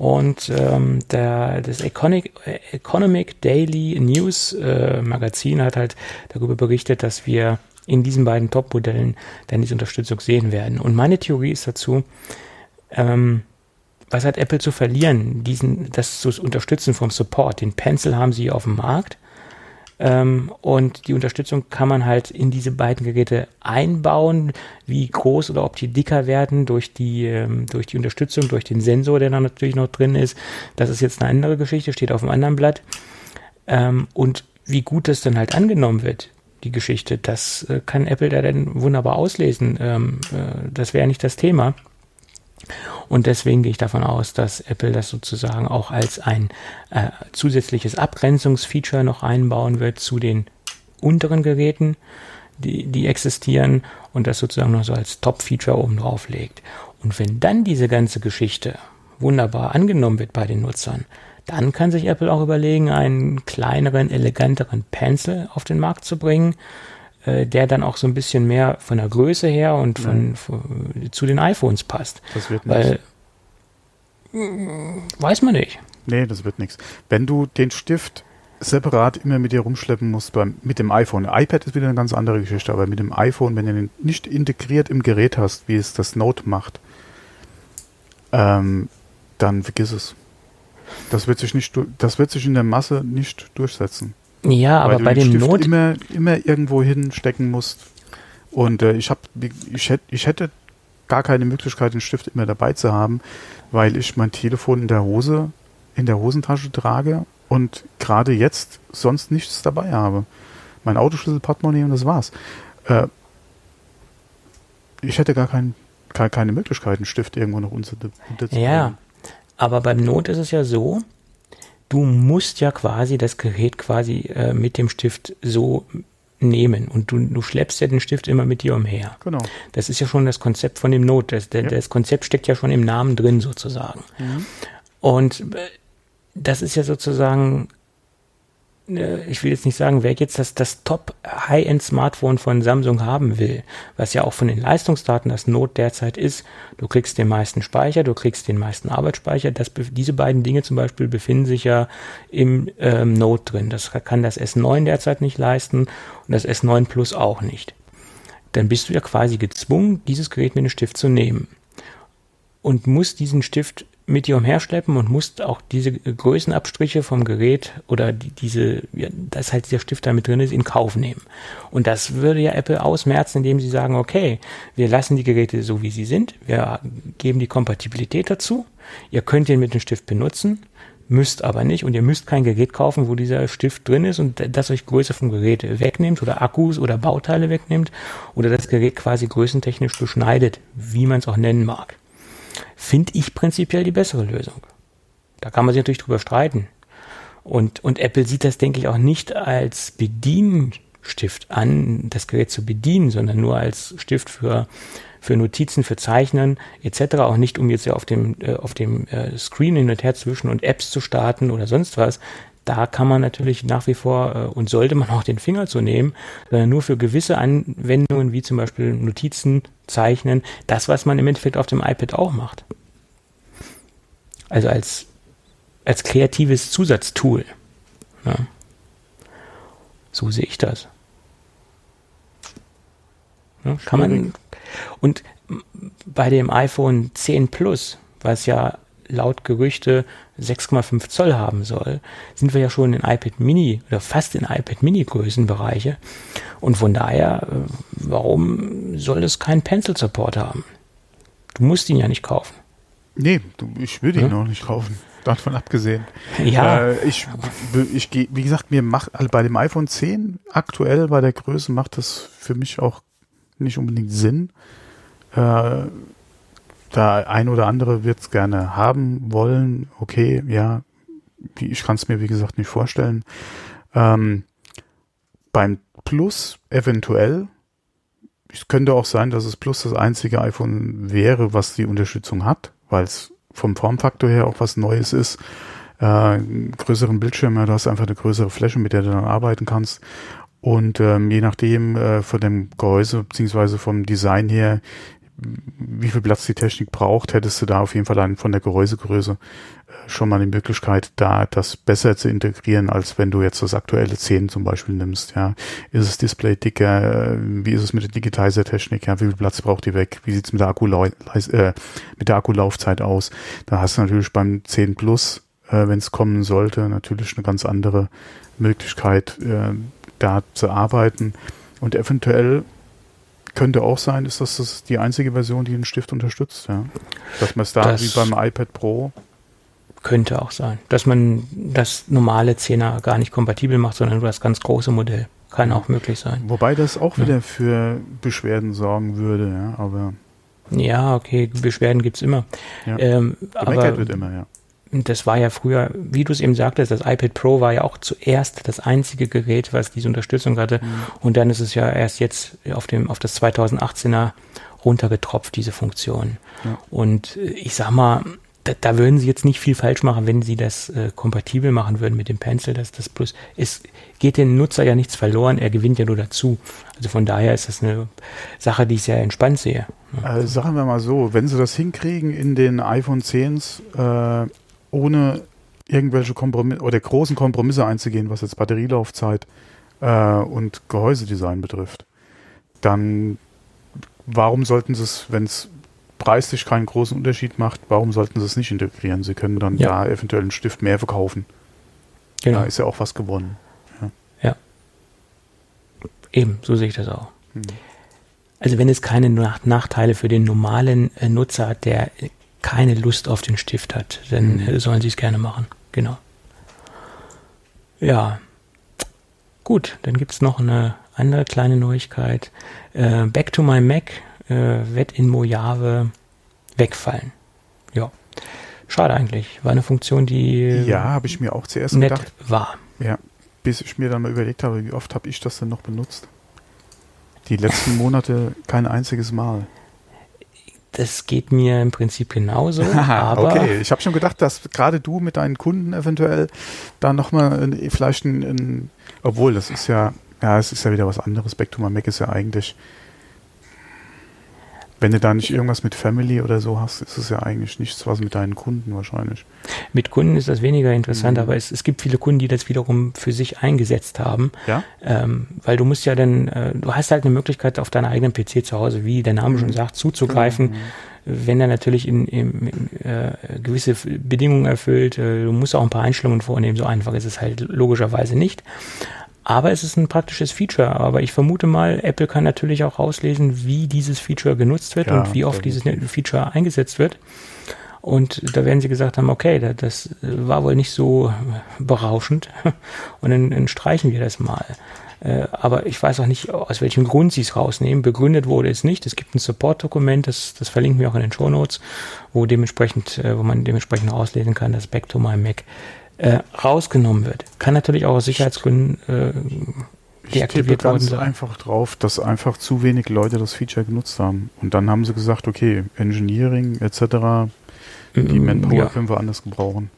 Und ähm, der, das Economic, Economic Daily News äh, Magazin hat halt darüber berichtet, dass wir in diesen beiden Top-Modellen dann diese Unterstützung sehen werden. Und meine Theorie ist dazu, ähm, was hat Apple zu verlieren, diesen, das zu unterstützen vom Support? Den Pencil haben sie auf dem Markt ähm, und die Unterstützung kann man halt in diese beiden Geräte einbauen, wie groß oder ob die dicker werden durch die, ähm, durch die Unterstützung, durch den Sensor, der da natürlich noch drin ist. Das ist jetzt eine andere Geschichte, steht auf einem anderen Blatt. Ähm, und wie gut das dann halt angenommen wird, die Geschichte, das äh, kann Apple da dann wunderbar auslesen. Ähm, äh, das wäre nicht das Thema. Und deswegen gehe ich davon aus, dass Apple das sozusagen auch als ein äh, zusätzliches Abgrenzungsfeature noch einbauen wird zu den unteren Geräten, die, die existieren und das sozusagen noch so als Top-Feature oben drauf legt. Und wenn dann diese ganze Geschichte wunderbar angenommen wird bei den Nutzern, dann kann sich Apple auch überlegen, einen kleineren, eleganteren Pencil auf den Markt zu bringen, äh, der dann auch so ein bisschen mehr von der Größe her und von, von zu den iPhones passt. Das wird nichts. Weil, weiß man nicht. Nee, das wird nichts. Wenn du den Stift separat immer mit dir rumschleppen musst beim, mit dem iPhone. iPad ist wieder eine ganz andere Geschichte, aber mit dem iPhone, wenn du den nicht integriert im Gerät hast, wie es das Note macht, ähm, dann vergiss es. Das wird sich nicht, das wird sich in der Masse nicht durchsetzen. Ja, aber bei dem Stift Not immer, immer irgendwo hinstecken musst. Und äh, ich, hab, ich, hätt, ich hätte gar keine Möglichkeit, den Stift immer dabei zu haben, weil ich mein Telefon in der Hose, in der Hosentasche trage und gerade jetzt sonst nichts dabei habe. Mein Autoschlüssel, Portemonnaie und das war's. Äh, ich hätte gar, kein, gar keine Möglichkeit, einen Stift irgendwo noch unter, unterzubringen. Ja, aber beim Not ist es ja so, du musst ja quasi das Gerät quasi äh, mit dem Stift so nehmen und du, du schleppst ja den Stift immer mit dir umher. Genau. Das ist ja schon das Konzept von dem Not. Das, Ja. das Konzept steckt ja schon im Namen drin sozusagen. Mhm. Und äh, das ist ja sozusagen, ich will jetzt nicht sagen, wer jetzt das, das Top-High-End-Smartphone von Samsung haben will, was ja auch von den Leistungsdaten das Note derzeit ist, du kriegst den meisten Speicher, du kriegst den meisten Arbeitsspeicher, das, diese beiden Dinge zum Beispiel befinden sich ja im ähm, Note drin. Das kann das S9 derzeit nicht leisten und das S9 Plus auch nicht. Dann bist du ja quasi gezwungen, dieses Gerät mit dem Stift zu nehmen und musst diesen Stift mit dir umherschleppen und musst auch diese Größenabstriche vom Gerät oder die, diese, ja, dass halt dieser Stift da mit drin ist, in Kauf nehmen. Und das würde ja Apple ausmerzen, indem sie sagen, okay, wir lassen die Geräte so, wie sie sind, wir geben die Kompatibilität dazu, ihr könnt den mit dem Stift benutzen, müsst aber nicht. Und ihr müsst kein Gerät kaufen, wo dieser Stift drin ist und das euch Größe vom Gerät wegnimmt oder Akkus oder Bauteile wegnimmt oder das Gerät quasi größentechnisch beschneidet, wie man es auch nennen mag finde ich prinzipiell die bessere Lösung. Da kann man sich natürlich drüber streiten. Und, und Apple sieht das, denke ich, auch nicht als Bedienstift an, das Gerät zu bedienen, sondern nur als Stift für, für Notizen, für Zeichnen etc. Auch nicht, um jetzt ja auf dem, äh, auf dem äh, Screen hin und her zwischen und Apps zu starten oder sonst was. Da kann man natürlich nach wie vor äh, und sollte man auch den Finger zu nehmen, sondern nur für gewisse Anwendungen wie zum Beispiel Notizen, Zeichnen, das, was man im Endeffekt auf dem iPad auch macht. Also als, als kreatives Zusatztool. Ja. So sehe ich das. Ja, kann man, und bei dem iPhone 10 Plus, was ja laut Gerüchte 6,5 Zoll haben soll, sind wir ja schon in iPad Mini oder fast in iPad Mini Größenbereiche. Und von daher, äh, warum soll es keinen Pencil Support haben? Du musst ihn ja nicht kaufen. Nee, du, ich würde ihn Ja. auch nicht kaufen. Davon abgesehen. Ja, Äh, ich, ich gehe, wie gesagt, mir macht, also bei dem iPhone 10 aktuell bei der Größe macht das für mich auch nicht unbedingt Sinn. Äh, da ein oder andere wird es gerne haben wollen. Okay, ja, ich kann es mir wie gesagt nicht vorstellen. Ähm, beim Plus eventuell. Es könnte auch sein, dass es Plus das einzige iPhone wäre, was die Unterstützung hat, weil es vom Formfaktor her auch was Neues ist. Äh, größeren Bildschirm, ja, du hast einfach eine größere Fläche, mit der du dann arbeiten kannst. Und ähm, je nachdem äh, von dem Gehäuse beziehungsweise vom Design her, wie viel Platz die Technik braucht, hättest du da auf jeden Fall von der Gehäusegröße äh, schon mal die Möglichkeit, da das besser zu integrieren, als wenn du jetzt das aktuelle 10 zum Beispiel nimmst. Ja, ist das Display dicker? Äh, Wie ist es mit der Digitizer-Technik? Ja, wie viel Platz braucht die weg? Wie sieht's mit äh, mit der Akkulaufzeit aus? Da hast du natürlich beim 10 Plus, äh, wenn es kommen sollte, natürlich eine ganz andere Möglichkeit, äh, da zu arbeiten. Und eventuell könnte auch sein, ist das, das die einzige Version, die den Stift unterstützt, ja. Dass man es da Das- wie beim iPad Pro könnte auch sein. Dass man das normale 10er gar nicht kompatibel macht, sondern nur das ganz große Modell. Kann auch möglich sein. Wobei das auch Ja. wieder für Beschwerden sorgen würde, ja, aber Ja, okay, Beschwerden gibt's immer. Ja. Ähm, gemeckert aber wird immer, ja. Das war ja früher, wie du es eben sagtest, das iPad Pro war ja auch zuerst das einzige Gerät, was diese Unterstützung hatte. Mhm. Und dann ist es ja erst jetzt auf dem, auf das 2018er runtergetropft, diese Funktion. Ja. Und äh, ich sag mal, da, da würden sie jetzt nicht viel falsch machen, wenn sie das äh, kompatibel machen würden mit dem Pencil, dass das Plus, es geht dem Nutzer ja nichts verloren, er gewinnt ja nur dazu. Also von daher ist das eine Sache, die ich sehr entspannt sehe. Äh, sagen wir mal so, wenn sie das hinkriegen in den iPhone 10s, äh, ohne irgendwelche Kompromisse oder großen Kompromisse einzugehen, was jetzt Batterielaufzeit äh, und Gehäusedesign betrifft, dann warum sollten sie es, wenn es preislich keinen großen Unterschied macht, warum sollten sie es nicht integrieren? Sie können dann Ja. da eventuell einen Stift mehr verkaufen. Genau. Da ist ja auch was gewonnen. Eben, so sehe ich das auch. Hm. Also wenn es keine Nachteile für den normalen äh, Nutzer hat, der keine Lust auf den Stift hat, dann mhm. sollen sie es gerne machen. Genau. Ja. Gut, dann gibt es noch eine andere kleine Neuigkeit. Äh, Back to my Mac äh, wird in Mojave wegfallen. Ja. Schade eigentlich. War eine Funktion, die ja, habe ich mir auch zuerst nett gedacht. war. Ja, bis ich mir dann mal überlegt habe, wie oft habe ich das denn noch benutzt? Die letzten Monate kein einziges Mal. Das geht mir im Prinzip genauso. aber okay, ich habe schon gedacht, dass gerade du mit deinen Kunden eventuell da nochmal vielleicht ein, ein, obwohl das ist ja, ja, es ist ja wieder was anderes. Back to my Mac ist ja eigentlich wenn du da nicht irgendwas mit Family oder so hast, ist es ja eigentlich nichts, was mit deinen Kunden wahrscheinlich. Mit Kunden ist das weniger interessant, mhm. aber es, es gibt viele Kunden, die das wiederum für sich eingesetzt haben. Ja. Ähm, weil du musst ja dann, äh, du hast halt eine Möglichkeit auf deinem eigenen PC zu Hause, wie der Name mhm. schon sagt, zuzugreifen. Mhm. Wenn er natürlich in, in, in äh, gewisse Bedingungen erfüllt, äh, du musst auch ein paar Einstellungen vornehmen, so einfach ist es halt logischerweise nicht. Aber es ist ein praktisches Feature. Aber ich vermute mal, Apple kann natürlich auch rauslesen, wie dieses Feature genutzt wird ja, und wie oft dieses Feature eingesetzt wird. Und da werden sie gesagt haben, okay, das war wohl nicht so berauschend und dann, dann streichen wir das mal. Äh, aber ich weiß auch nicht, aus welchem Grund sie es rausnehmen. Begründet wurde es nicht. Es gibt ein Support-Dokument, das, das verlinken wir auch in den Show Notes, wo dementsprechend, äh, wo man dementsprechend auslesen kann, dass Back to My Mac äh, rausgenommen wird. Kann natürlich auch aus Sicherheitsgründen äh, deaktiviert worden sein. einfach drauf, dass einfach zu wenig Leute das Feature genutzt haben. Und dann haben sie gesagt, okay, Engineering etc., die mm, Manpower ja. können wir anders gebrauchen.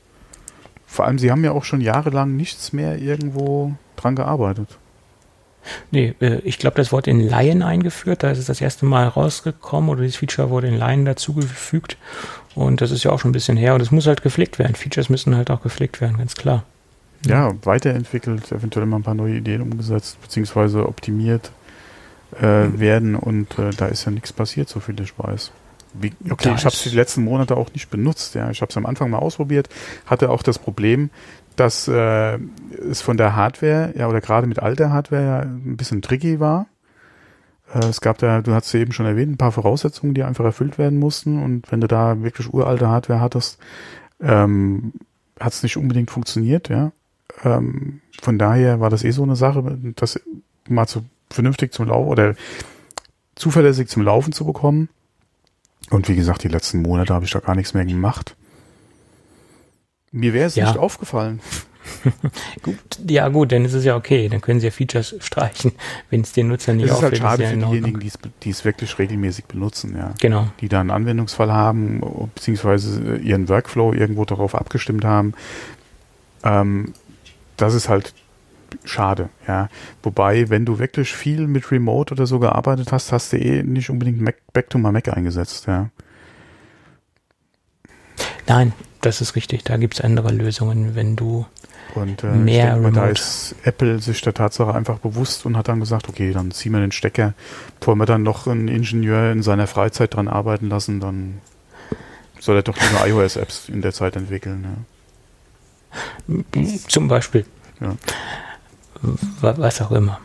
Vor allem, sie haben ja auch schon jahrelang nichts mehr irgendwo dran gearbeitet. Nee, äh, ich glaube, das wurde in Lion eingeführt. Da ist es das erste Mal rausgekommen oder dieses Feature wurde in Lion dazugefügt. Und das ist ja auch schon ein bisschen her und es muss halt gepflegt werden. Features müssen halt auch gepflegt werden, ganz klar. Ja, weiterentwickelt, eventuell mal ein paar neue Ideen umgesetzt, beziehungsweise optimiert äh, mhm. werden und äh, da ist ja nichts passiert, so viel ich weiß. Wie, okay, ich habe es die letzten Monate auch nicht benutzt. Ja, ich habe es am Anfang mal ausprobiert, hatte auch das Problem, dass äh, es von der Hardware, ja, oder gerade mit alter Hardware ja ein bisschen tricky war. Äh, es gab da, du hast ja eben schon erwähnt, ein paar Voraussetzungen, die einfach erfüllt werden mussten. Und wenn du da wirklich uralte Hardware hattest, ähm, hat es nicht unbedingt funktioniert, ja. Ähm, von daher war das eh so eine Sache, das mal zu vernünftig zum Laufen oder zuverlässig zum Laufen zu bekommen. Und wie gesagt, die letzten Monate habe ich da gar nichts mehr gemacht. Mir wäre es ja. nicht aufgefallen. gut, ja gut, dann ist es ja okay. Dann können sie ja Features streichen, wenn es den Nutzer nicht auffällt. Das ist halt schade für diejenigen, die es wirklich regelmäßig benutzen, ja. Genau. Die da einen Anwendungsfall haben, beziehungsweise ihren Workflow irgendwo darauf abgestimmt haben. Ähm, das ist halt schade, ja. Wobei, wenn du wirklich viel mit Remote oder so gearbeitet hast, hast du eh nicht unbedingt Mac, Back to my Mac eingesetzt, ja. Nein, das ist richtig. Da gibt es andere Lösungen, wenn du und äh, mehr ich denke mal, da ist Apple sich der Tatsache einfach bewusst und hat dann gesagt, okay, dann ziehen wir den Stecker. Bevor wir dann noch einen Ingenieur in seiner Freizeit dran arbeiten lassen, dann soll er doch lieber iOS-Apps in der Zeit entwickeln. Ja. Zum Beispiel. Ja. Was auch immer.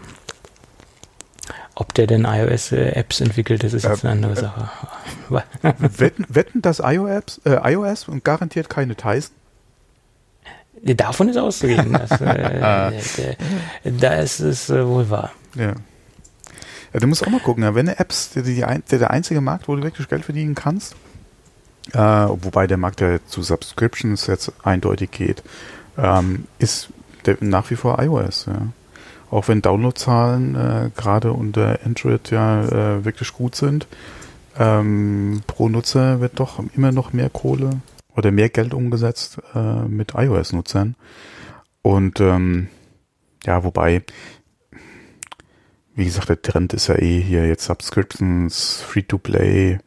Ob der denn iOS-Apps entwickelt, das ist jetzt eine andere äh, Sache. wetten, wetten, dass iOS, äh, iOS und garantiert keine Tyson? Davon ist auszugehen. dass, äh, da ist es äh, wohl wahr. Ja. ja. Du musst auch mal gucken, wenn eine Apps der, die, der, der einzige Markt, wo du wirklich Geld verdienen kannst, äh, wobei der Markt ja zu Subscriptions jetzt eindeutig geht, ähm, ist der, nach wie vor iOS. Ja auch wenn Downloadzahlen äh, gerade unter Android ja äh, wirklich gut sind, ähm, pro Nutzer wird doch immer noch mehr Kohle oder mehr Geld umgesetzt äh, mit iOS-Nutzern. Und ähm, ja, wobei, wie gesagt, der Trend ist ja eh hier jetzt Subscriptions, Free-to-Play,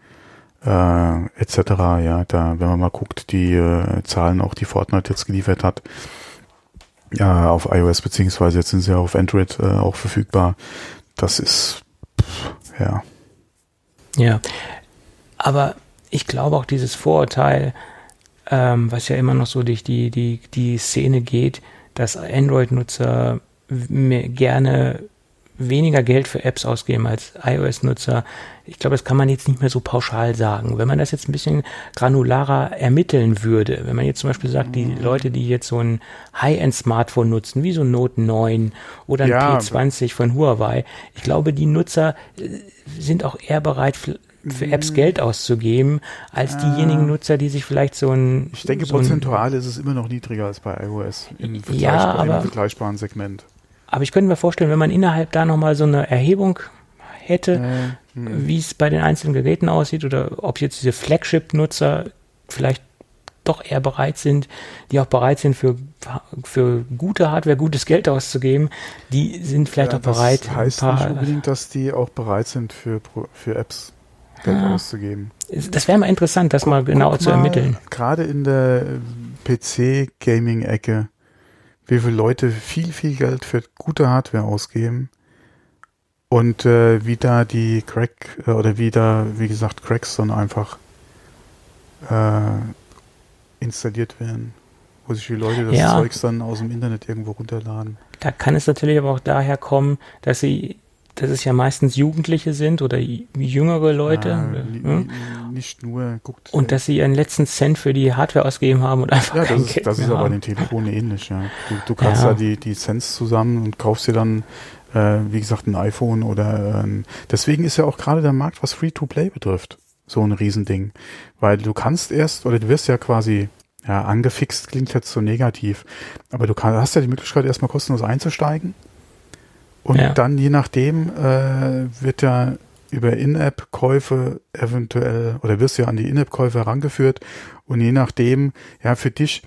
äh, etc. Ja, da, wenn man mal guckt, die äh, Zahlen auch, die Fortnite jetzt geliefert hat, ja, auf iOS, beziehungsweise jetzt sind sie ja auf Android äh, auch verfügbar. Das ist, pff, ja. Ja, aber ich glaube auch dieses Vorurteil, ähm, was ja immer noch so durch die, die, die Szene geht, dass Android-Nutzer gerne weniger Geld für Apps ausgeben als iOS-Nutzer. Ich glaube, das kann man jetzt nicht mehr so pauschal sagen. Wenn man das jetzt ein bisschen granularer ermitteln würde, wenn man jetzt zum Beispiel sagt, die mhm. Leute, die jetzt so ein High-End-Smartphone nutzen, wie so ein Note 9 oder ein ja, P20 von Huawei, ich glaube, die Nutzer äh, sind auch eher bereit, für Apps mhm. Geld auszugeben, als diejenigen Nutzer, die sich vielleicht so ein. Ich denke, so prozentual ist es immer noch niedriger als bei iOS im, ja, aber, im vergleichbaren Segment. Aber ich könnte mir vorstellen, wenn man innerhalb da nochmal so eine Erhebung hätte, äh, wie es bei den einzelnen Geräten aussieht oder ob jetzt diese Flagship-Nutzer vielleicht doch eher bereit sind, die auch bereit sind, für, für gute Hardware gutes Geld auszugeben, die sind vielleicht ja, auch bereit. Das heißt paar, nicht unbedingt, dass die auch bereit sind, für, für Apps Geld ah, auszugeben. Das wäre mal interessant, das guck, mal genau zu ermitteln. Gerade in der PC-Gaming-Ecke wie viele Leute viel, viel Geld für gute Hardware ausgeben und äh, wie da die Crack äh, oder wie da, wie gesagt, Cracks dann einfach äh, installiert werden, wo sich die Leute das ja. Zeugs dann aus dem Internet irgendwo runterladen. Da kann es natürlich aber auch daher kommen, dass sie dass es ja meistens Jugendliche sind oder jüngere Leute. Ja, hm? Nicht nur, guckt. Und dass sie ihren letzten Cent für die Hardware ausgegeben haben und einfach. Ja, das ist, das ist aber bei den Telefonen ähnlich, ja. Du, du kannst ja. da die, die Cents zusammen und kaufst dir dann, äh, wie gesagt, ein iPhone oder äh, deswegen ist ja auch gerade der Markt, was Free-to-Play betrifft, so ein Riesending. Weil du kannst erst, oder du wirst ja quasi ja, angefixt klingt jetzt so negativ. Aber du kann, hast ja die Möglichkeit, erstmal kostenlos einzusteigen und ja. dann je nachdem äh, wird ja über In-App-Käufe eventuell oder wirst ja an die In-App-Käufe herangeführt und je nachdem, ja, für dich,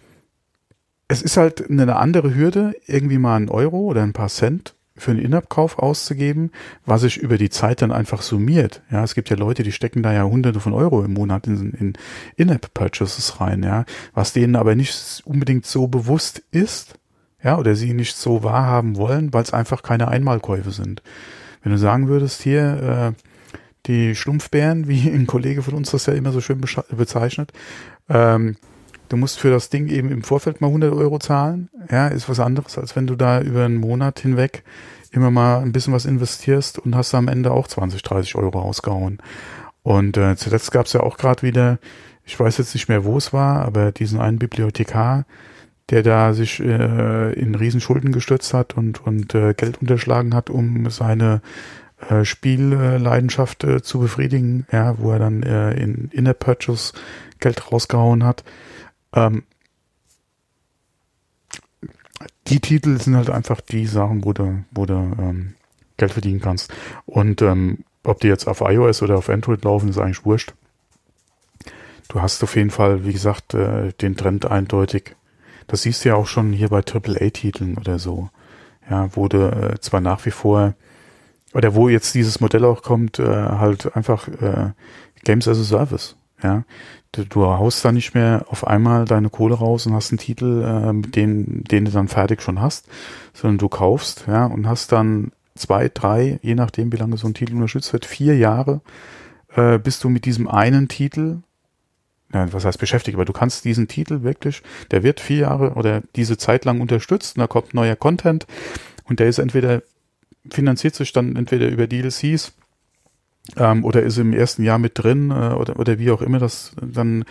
es ist halt eine andere Hürde, irgendwie mal einen Euro oder ein paar Cent für einen In-App-Kauf auszugeben, was sich über die Zeit dann einfach summiert. Ja, es gibt ja Leute, die stecken da ja hunderte von Euro im Monat in, in In-App-Purchases rein, ja, was denen aber nicht unbedingt so bewusst ist, ja, oder sie nicht so wahrhaben wollen, weil es einfach keine Einmalkäufe sind. Wenn du sagen würdest, hier, äh, die Schlumpfbären, wie ein Kollege von uns das ja immer so schön bezeichnet, ähm, du musst für das Ding eben im Vorfeld mal 100 Euro zahlen, ja, ist was anderes, als wenn du da über einen Monat hinweg immer mal ein bisschen was investierst und hast am Ende auch 20, 30 Euro ausgehauen. Und äh, zuletzt gab es ja auch gerade wieder, ich weiß jetzt nicht mehr, wo es war, aber diesen einen Bibliothekar, der da sich äh, in Riesenschulden gestürzt hat und, und äh, Geld unterschlagen hat, um seine äh, Spielleidenschaft äh, zu befriedigen, ja, wo er dann äh, in Inner Purchase Geld rausgehauen hat. Ähm, die Titel sind halt einfach die Sachen, wo du, wo du ähm, Geld verdienen kannst. Und ähm, ob die jetzt auf iOS oder auf Android laufen, ist eigentlich wurscht. Du hast auf jeden Fall, wie gesagt, äh, den Trend eindeutig das siehst du ja auch schon hier bei AAA-Titeln oder so. Ja, du äh, zwar nach wie vor, oder wo jetzt dieses Modell auch kommt, äh, halt einfach äh, Games as a Service. Ja, du, du haust da nicht mehr auf einmal deine Kohle raus und hast einen Titel, äh, den, den du dann fertig schon hast, sondern du kaufst, ja, und hast dann zwei, drei, je nachdem, wie lange so ein Titel unterstützt wird, vier Jahre, äh, bist du mit diesem einen Titel ja, was heißt beschäftigt, aber du kannst diesen Titel wirklich, der wird vier Jahre oder diese Zeit lang unterstützt und da kommt neuer Content und der ist entweder, finanziert sich dann entweder über DLCs ähm, oder ist im ersten Jahr mit drin äh, oder, oder wie auch immer das dann,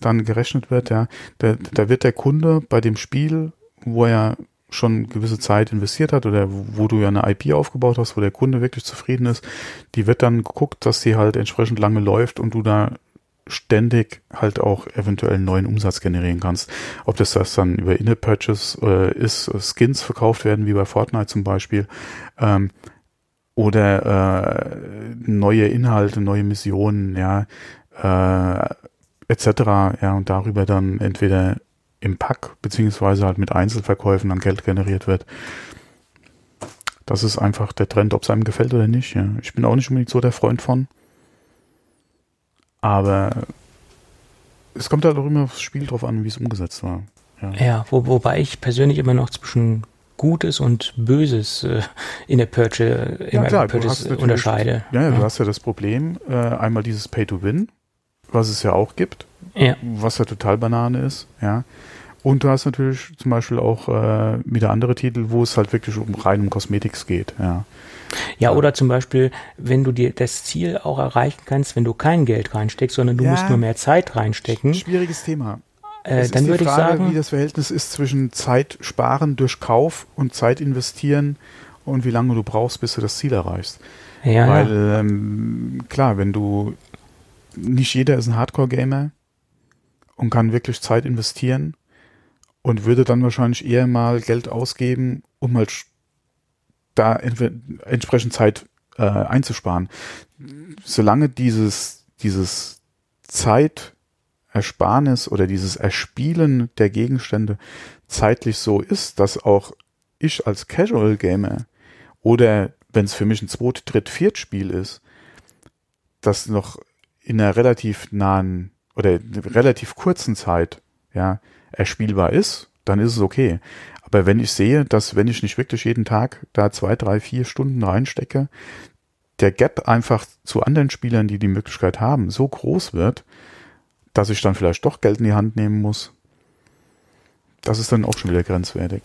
dann gerechnet wird, ja. Da, da wird der Kunde bei dem Spiel, wo er schon gewisse Zeit investiert hat oder wo du ja eine IP aufgebaut hast, wo der Kunde wirklich zufrieden ist, die wird dann geguckt, dass sie halt entsprechend lange läuft und du da ständig halt auch eventuell neuen Umsatz generieren kannst. Ob das das dann über In-App-Purchase äh, ist, Skins verkauft werden, wie bei Fortnite zum Beispiel, ähm, oder äh, neue Inhalte, neue Missionen, ja, äh, etc. Ja, und darüber dann entweder im Pack beziehungsweise halt mit Einzelverkäufen dann Geld generiert wird. Das ist einfach der Trend, ob es einem gefällt oder nicht. Ja. Ich bin auch nicht unbedingt so der Freund von. Aber es kommt halt auch immer aufs Spiel drauf an, wie es umgesetzt war. Ja, ja wo, wobei ich persönlich immer noch zwischen Gutes und Böses äh, in der Purchase, ja, klar, Purchase unterscheide. Ja, ja, du hast ja das Problem, äh, einmal dieses Pay-to-Win, was es ja auch gibt, ja. was ja total Banane ist, ja. Und du hast natürlich zum Beispiel auch äh, wieder andere Titel, wo es halt wirklich um rein um Cosmetics geht, ja. Ja, oder zum Beispiel, wenn du dir das Ziel auch erreichen kannst, wenn du kein Geld reinsteckst, sondern du ja, musst nur mehr Zeit reinstecken. Schwieriges Thema. Äh, dann würde ich sagen, wie das Verhältnis ist zwischen Zeit sparen durch Kauf und Zeit investieren und wie lange du brauchst, bis du das Ziel erreichst. Ja, Weil ja. Ähm, klar, wenn du nicht jeder ist ein Hardcore-Gamer und kann wirklich Zeit investieren und würde dann wahrscheinlich eher mal Geld ausgeben, um halt da entsprechend Zeit äh, einzusparen. Solange dieses, dieses Zeitersparnis oder dieses Erspielen der Gegenstände zeitlich so ist, dass auch ich als Casual Gamer oder wenn es für mich ein zweit, dritt, viert Spiel ist, das noch in einer relativ nahen oder relativ kurzen Zeit ja erspielbar ist, dann ist es okay. Aber wenn ich sehe, dass wenn ich nicht wirklich jeden Tag da zwei, drei, vier Stunden reinstecke, der Gap einfach zu anderen Spielern, die die Möglichkeit haben, so groß wird, dass ich dann vielleicht doch Geld in die Hand nehmen muss, das ist dann auch schon wieder grenzwertig.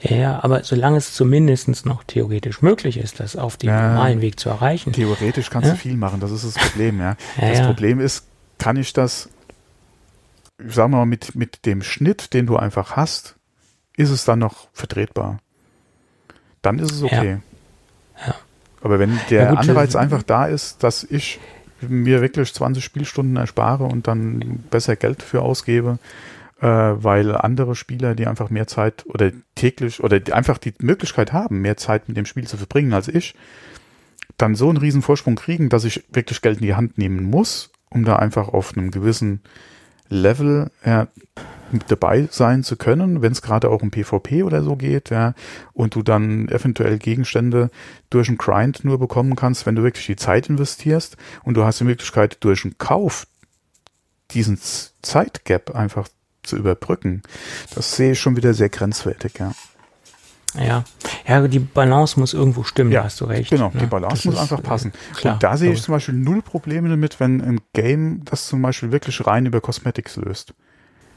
Ja, aber solange es zumindest noch theoretisch möglich ist, das auf dem ja, normalen Weg zu erreichen. Theoretisch kannst ja? du viel machen, das ist das Problem, ja. ja das Problem ist, kann ich das, sagen wir mal, mit, mit dem Schnitt, den du einfach hast, ist es dann noch vertretbar. Dann ist es okay. Ja. ja. Aber wenn der gut, Anreiz einfach da ist, dass ich mir wirklich 20 Spielstunden erspare und dann besser Geld für ausgebe, äh, weil andere Spieler, die einfach mehr Zeit oder täglich oder die einfach die Möglichkeit haben, mehr Zeit mit dem Spiel zu verbringen als ich, dann so einen riesen Vorsprung kriegen, dass ich wirklich Geld in die Hand nehmen muss, um da einfach auf einem gewissen Level ja, mit dabei sein zu können, wenn es gerade auch um PvP oder so geht, ja, und du dann eventuell Gegenstände durch einen Grind nur bekommen kannst, wenn du wirklich die Zeit investierst und du hast die Möglichkeit durch einen Kauf diesen Zeitgap einfach zu überbrücken. Das sehe ich schon wieder sehr grenzwertig, ja. Ja, ja, die Balance muss irgendwo stimmen, ja, hast du recht. Genau, ne? die Balance das muss ist, einfach passen. Klar, und da sehe ich zum Beispiel null Probleme damit, wenn ein Game das zum Beispiel wirklich rein über Cosmetics löst.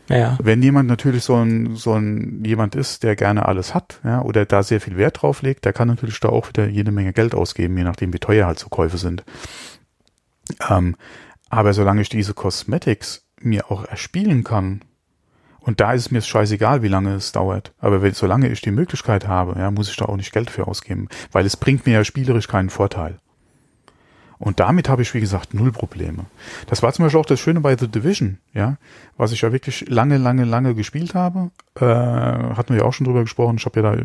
Ja. Wenn jemand natürlich so ein, so ein jemand ist, der gerne alles hat, ja, oder da sehr viel Wert drauf legt, der kann natürlich da auch wieder jede Menge Geld ausgeben, je nachdem, wie teuer halt so Käufe sind. Ähm, aber solange ich diese Cosmetics mir auch erspielen kann, und da ist es mir scheißegal, wie lange es dauert. Aber wenn, solange ich die Möglichkeit habe, ja, muss ich da auch nicht Geld für ausgeben, weil es bringt mir ja spielerisch keinen Vorteil. Und damit habe ich, wie gesagt, null Probleme. Das war zum Beispiel auch das Schöne bei The Division, ja, was ich ja wirklich lange, lange, lange gespielt habe. Äh, hatten wir ja auch schon drüber gesprochen. Ich habe ja da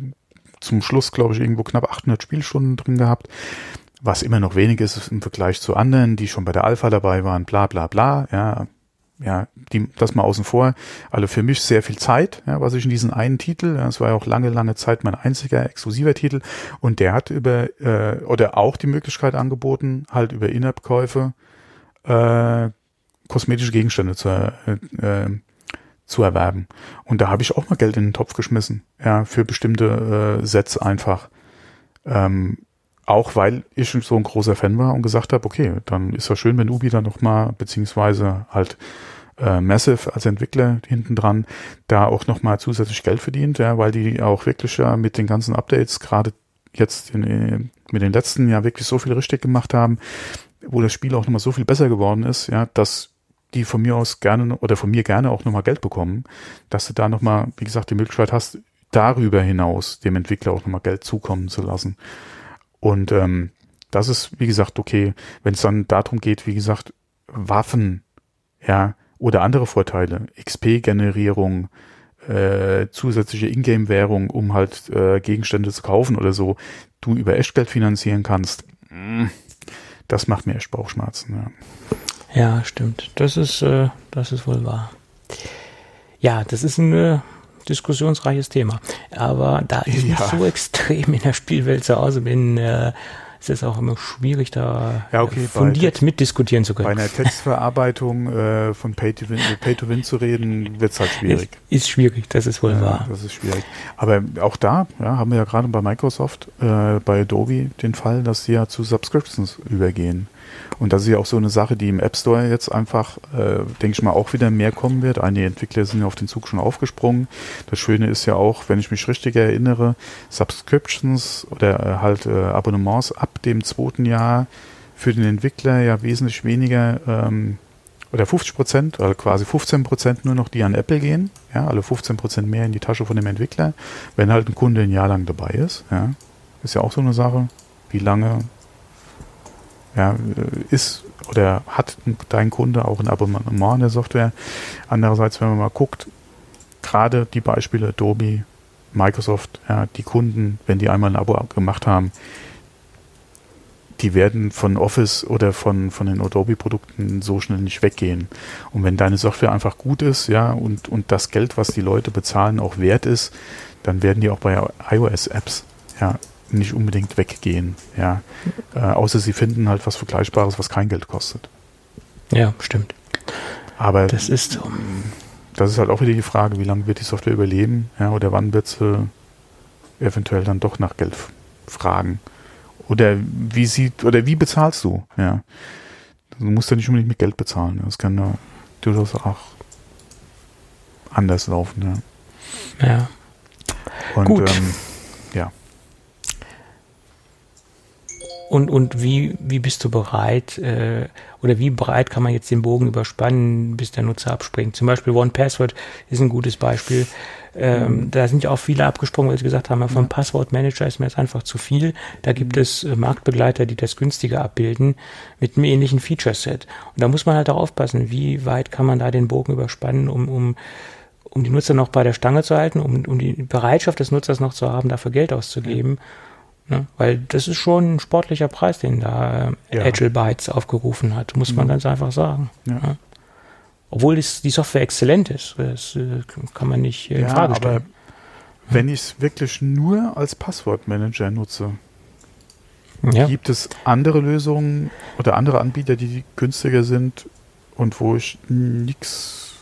zum Schluss, glaube ich, irgendwo knapp 800 Spielstunden drin gehabt, was immer noch wenig ist im Vergleich zu anderen, die schon bei der Alpha dabei waren, bla bla bla, ja, ja, die, das mal außen vor. Also für mich sehr viel Zeit, ja, was ich in diesen einen Titel, das war ja auch lange, lange Zeit mein einziger exklusiver Titel und der hat über, äh, oder auch die Möglichkeit angeboten, halt über In-App-Käufe äh, kosmetische Gegenstände zu, äh, äh, zu erwerben. Und da habe ich auch mal Geld in den Topf geschmissen, ja, für bestimmte äh, Sets einfach. Ähm, auch weil ich so ein großer Fan war und gesagt habe, okay, dann ist ja schön, wenn Ubi dann nochmal, beziehungsweise halt äh, Massive als Entwickler hinten dran, da auch nochmal zusätzlich Geld verdient, ja, weil die auch wirklich ja mit den ganzen Updates gerade jetzt in, äh, mit den letzten ja wirklich so viel richtig gemacht haben, wo das Spiel auch nochmal so viel besser geworden ist, ja, dass die von mir aus gerne oder von mir gerne auch nochmal Geld bekommen, dass du da nochmal, wie gesagt, die Möglichkeit hast, darüber hinaus dem Entwickler auch nochmal Geld zukommen zu lassen. Und ähm, das ist, wie gesagt, okay, wenn es dann darum geht, wie gesagt, Waffen, ja, oder andere Vorteile, XP-Generierung, äh, zusätzliche Ingame-Währung, um halt äh, Gegenstände zu kaufen oder so, du über Echtgeld finanzieren kannst, mm, das macht mir echt Bauchschmerzen. Ja, ja stimmt. Das ist, äh, das ist wohl wahr. Ja, das ist ein äh, diskussionsreiches Thema. Aber da ich ja. nicht so extrem in der Spielwelt zu Hause bin, äh, ist es auch immer schwierig, da ja, okay, fundiert mitdiskutieren zu können. Bei einer Textverarbeitung äh, von Pay to, Win, Pay to Win zu reden, wird es halt schwierig. Ist, ist, schwierig, das ist wohl ja, wahr. Das ist schwierig. Aber auch da ja, haben wir ja gerade bei Microsoft, äh, bei Adobe den Fall, dass sie ja zu Subscriptions übergehen. Und das ist ja auch so eine Sache, die im App Store jetzt einfach, äh, denke ich mal, auch wieder mehr kommen wird. Einige Entwickler sind ja auf den Zug schon aufgesprungen. Das Schöne ist ja auch, wenn ich mich richtig erinnere, Subscriptions oder äh, halt äh, Abonnements ab dem zweiten Jahr für den Entwickler ja wesentlich weniger ähm, oder 50 Prozent, also quasi 15 Prozent nur noch, die an Apple gehen. Ja, alle 15 Prozent mehr in die Tasche von dem Entwickler, wenn halt ein Kunde ein Jahr lang dabei ist. Ja, ist ja auch so eine Sache. Wie lange ja, ist oder hat dein Kunde auch ein Abonnement an der Software? Andererseits, wenn man mal guckt, gerade die Beispiele Adobe, Microsoft, ja, die Kunden, wenn die einmal ein Abo gemacht haben, die werden von Office oder von, von den Adobe-Produkten so schnell nicht weggehen. Und wenn deine Software einfach gut ist, ja, und, und das Geld, was die Leute bezahlen, auch wert ist, dann werden die auch bei iOS-Apps, ja, nicht unbedingt weggehen, ja. Äh, außer sie finden halt was Vergleichbares, was kein Geld kostet. Ja, stimmt. Aber das ist so. Das ist halt auch wieder die Frage, wie lange wird die Software überleben, ja, oder wann wird sie eventuell dann doch nach Geld fragen. Oder wie sieht, oder wie bezahlst du? Ja. Du musst ja nicht unbedingt mit Geld bezahlen. Das kann ja durchaus auch anders laufen, ja. Ja. Und, Gut. Ähm, ja. Und, und wie, wie bist du bereit, äh, oder wie breit kann man jetzt den Bogen überspannen, bis der Nutzer abspringt? Zum Beispiel One Password ist ein gutes Beispiel. Ähm, mhm. Da sind ja auch viele abgesprungen, weil sie gesagt haben, vom Passwortmanager ist mir jetzt einfach zu viel. Da gibt mhm. es äh, Marktbegleiter, die das günstiger abbilden, mit einem ähnlichen Feature-Set. Und da muss man halt auch aufpassen, wie weit kann man da den Bogen überspannen, um, um um die Nutzer noch bei der Stange zu halten, um, um die Bereitschaft des Nutzers noch zu haben, dafür Geld auszugeben. Ne? Weil das ist schon ein sportlicher Preis, den da äh, ja. Agile Bytes aufgerufen hat, muss man mhm. ganz einfach sagen. Ja. Ja. Obwohl das, die Software exzellent ist, das äh, kann man nicht äh, in Frage stellen. Aber wenn ich es wirklich nur als Passwortmanager nutze, gibt es andere Lösungen oder andere Anbieter, die günstiger sind und wo ich nichts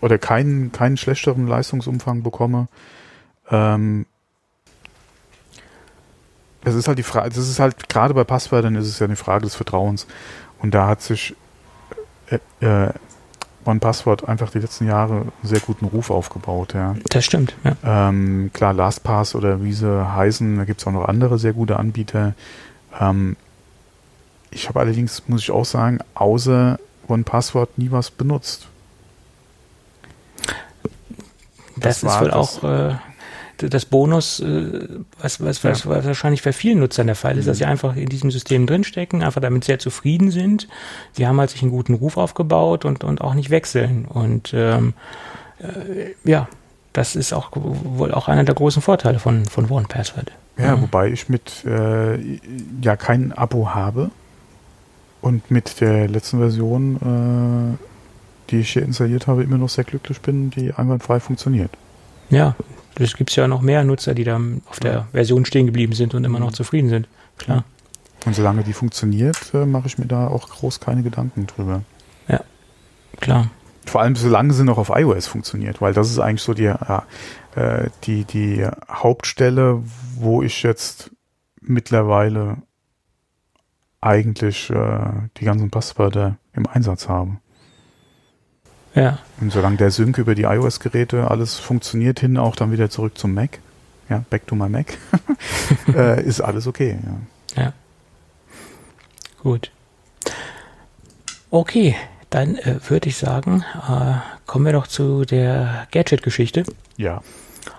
oder keinen, keinen schlechteren Leistungsumfang bekomme, ähm, es ist halt die Frage, das ist halt gerade bei Passwörtern ist es ja eine Frage des Vertrauens. Und da hat sich äh, äh, OnePassword einfach die letzten Jahre einen sehr guten Ruf aufgebaut, ja. Das stimmt, ja. Ähm, klar, LastPass oder wie sie heißen, da gibt es auch noch andere sehr gute Anbieter. Ähm, ich habe allerdings, muss ich auch sagen, außer OnePassword nie was benutzt. Das, das ist wohl auch äh, das Bonus, äh, was, was, was, was wahrscheinlich bei vielen Nutzern der Fall ist, dass sie mhm. einfach in diesem System drinstecken, einfach damit sehr zufrieden sind. Sie haben halt sich einen guten Ruf aufgebaut und, und auch nicht wechseln. Und ähm, äh, ja, das ist auch wohl auch einer der großen Vorteile von, von OnePassword. Ja, mhm. wobei ich mit äh, ja kein Abo habe und mit der letzten Version, äh, die ich hier installiert habe, immer noch sehr glücklich bin, die einwandfrei funktioniert. Ja, es gibt ja noch mehr Nutzer, die da auf der Version stehen geblieben sind und immer noch mhm. zufrieden sind. Klar. Und solange die funktioniert, äh, mache ich mir da auch groß keine Gedanken drüber. Ja, klar. Vor allem solange sie noch auf iOS funktioniert, weil das ist eigentlich so die, äh, die, die Hauptstelle, wo ich jetzt mittlerweile eigentlich äh, die ganzen Passwörter im Einsatz habe. Ja. Und solange der Sync über die iOS-Geräte alles funktioniert, hin auch dann wieder zurück zum Mac, ja, back to my Mac, äh, ist alles okay. Ja. ja. Gut. Okay, dann äh, würde ich sagen, äh, kommen wir doch zu der Gadget-Geschichte. Ja.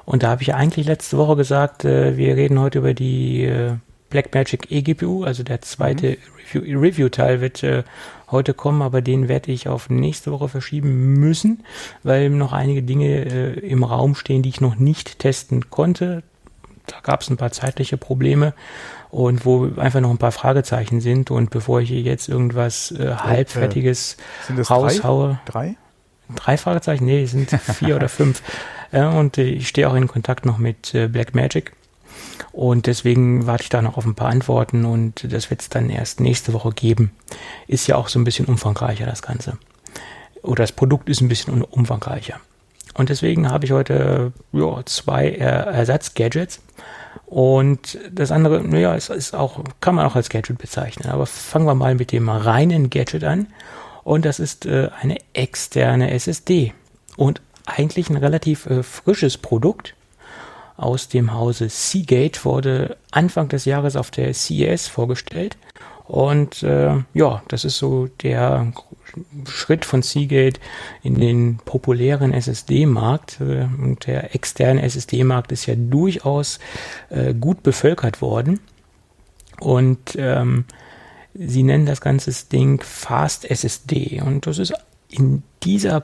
Und da habe ich eigentlich letzte Woche gesagt, äh, wir reden heute über die äh, Blackmagic eGPU, also der zweite mhm. Review-Teil wird äh, heute kommen, aber den werde ich auf nächste Woche verschieben müssen, weil noch einige Dinge äh, im Raum stehen, die ich noch nicht testen konnte. Da gab es ein paar zeitliche Probleme und wo einfach noch ein paar Fragezeichen sind. Und bevor ich hier jetzt irgendwas äh, halbfertiges äh, raushaue. Drei? Drei Fragezeichen? Nee, es sind vier oder fünf. Ja, und äh, ich stehe auch in Kontakt noch mit äh, Blackmagic. Und deswegen warte ich da noch auf ein paar Antworten und das wird es dann erst nächste Woche geben. Ist ja auch so ein bisschen umfangreicher, das Ganze. Oder das Produkt ist ein bisschen umfangreicher. und deswegen habe ich heute ja, zwei Ersatzgadgets. Und das andere, naja, es ist auch, kann man auch als Gadget bezeichnen. Aber fangen wir mal mit dem reinen Gadget an. Und das ist äh, eine externe SSD. Und eigentlich ein relativ äh, frisches Produkt aus dem Hause Seagate wurde Anfang des Jahres auf der CES vorgestellt. Und äh, ja, das ist so der Schritt von Seagate in den populären SSD-Markt. Äh, und der externe SSD-Markt ist ja durchaus äh, gut bevölkert worden. Und ähm, sie nennen das ganze Ding Fast SSD. Und das ist in dieser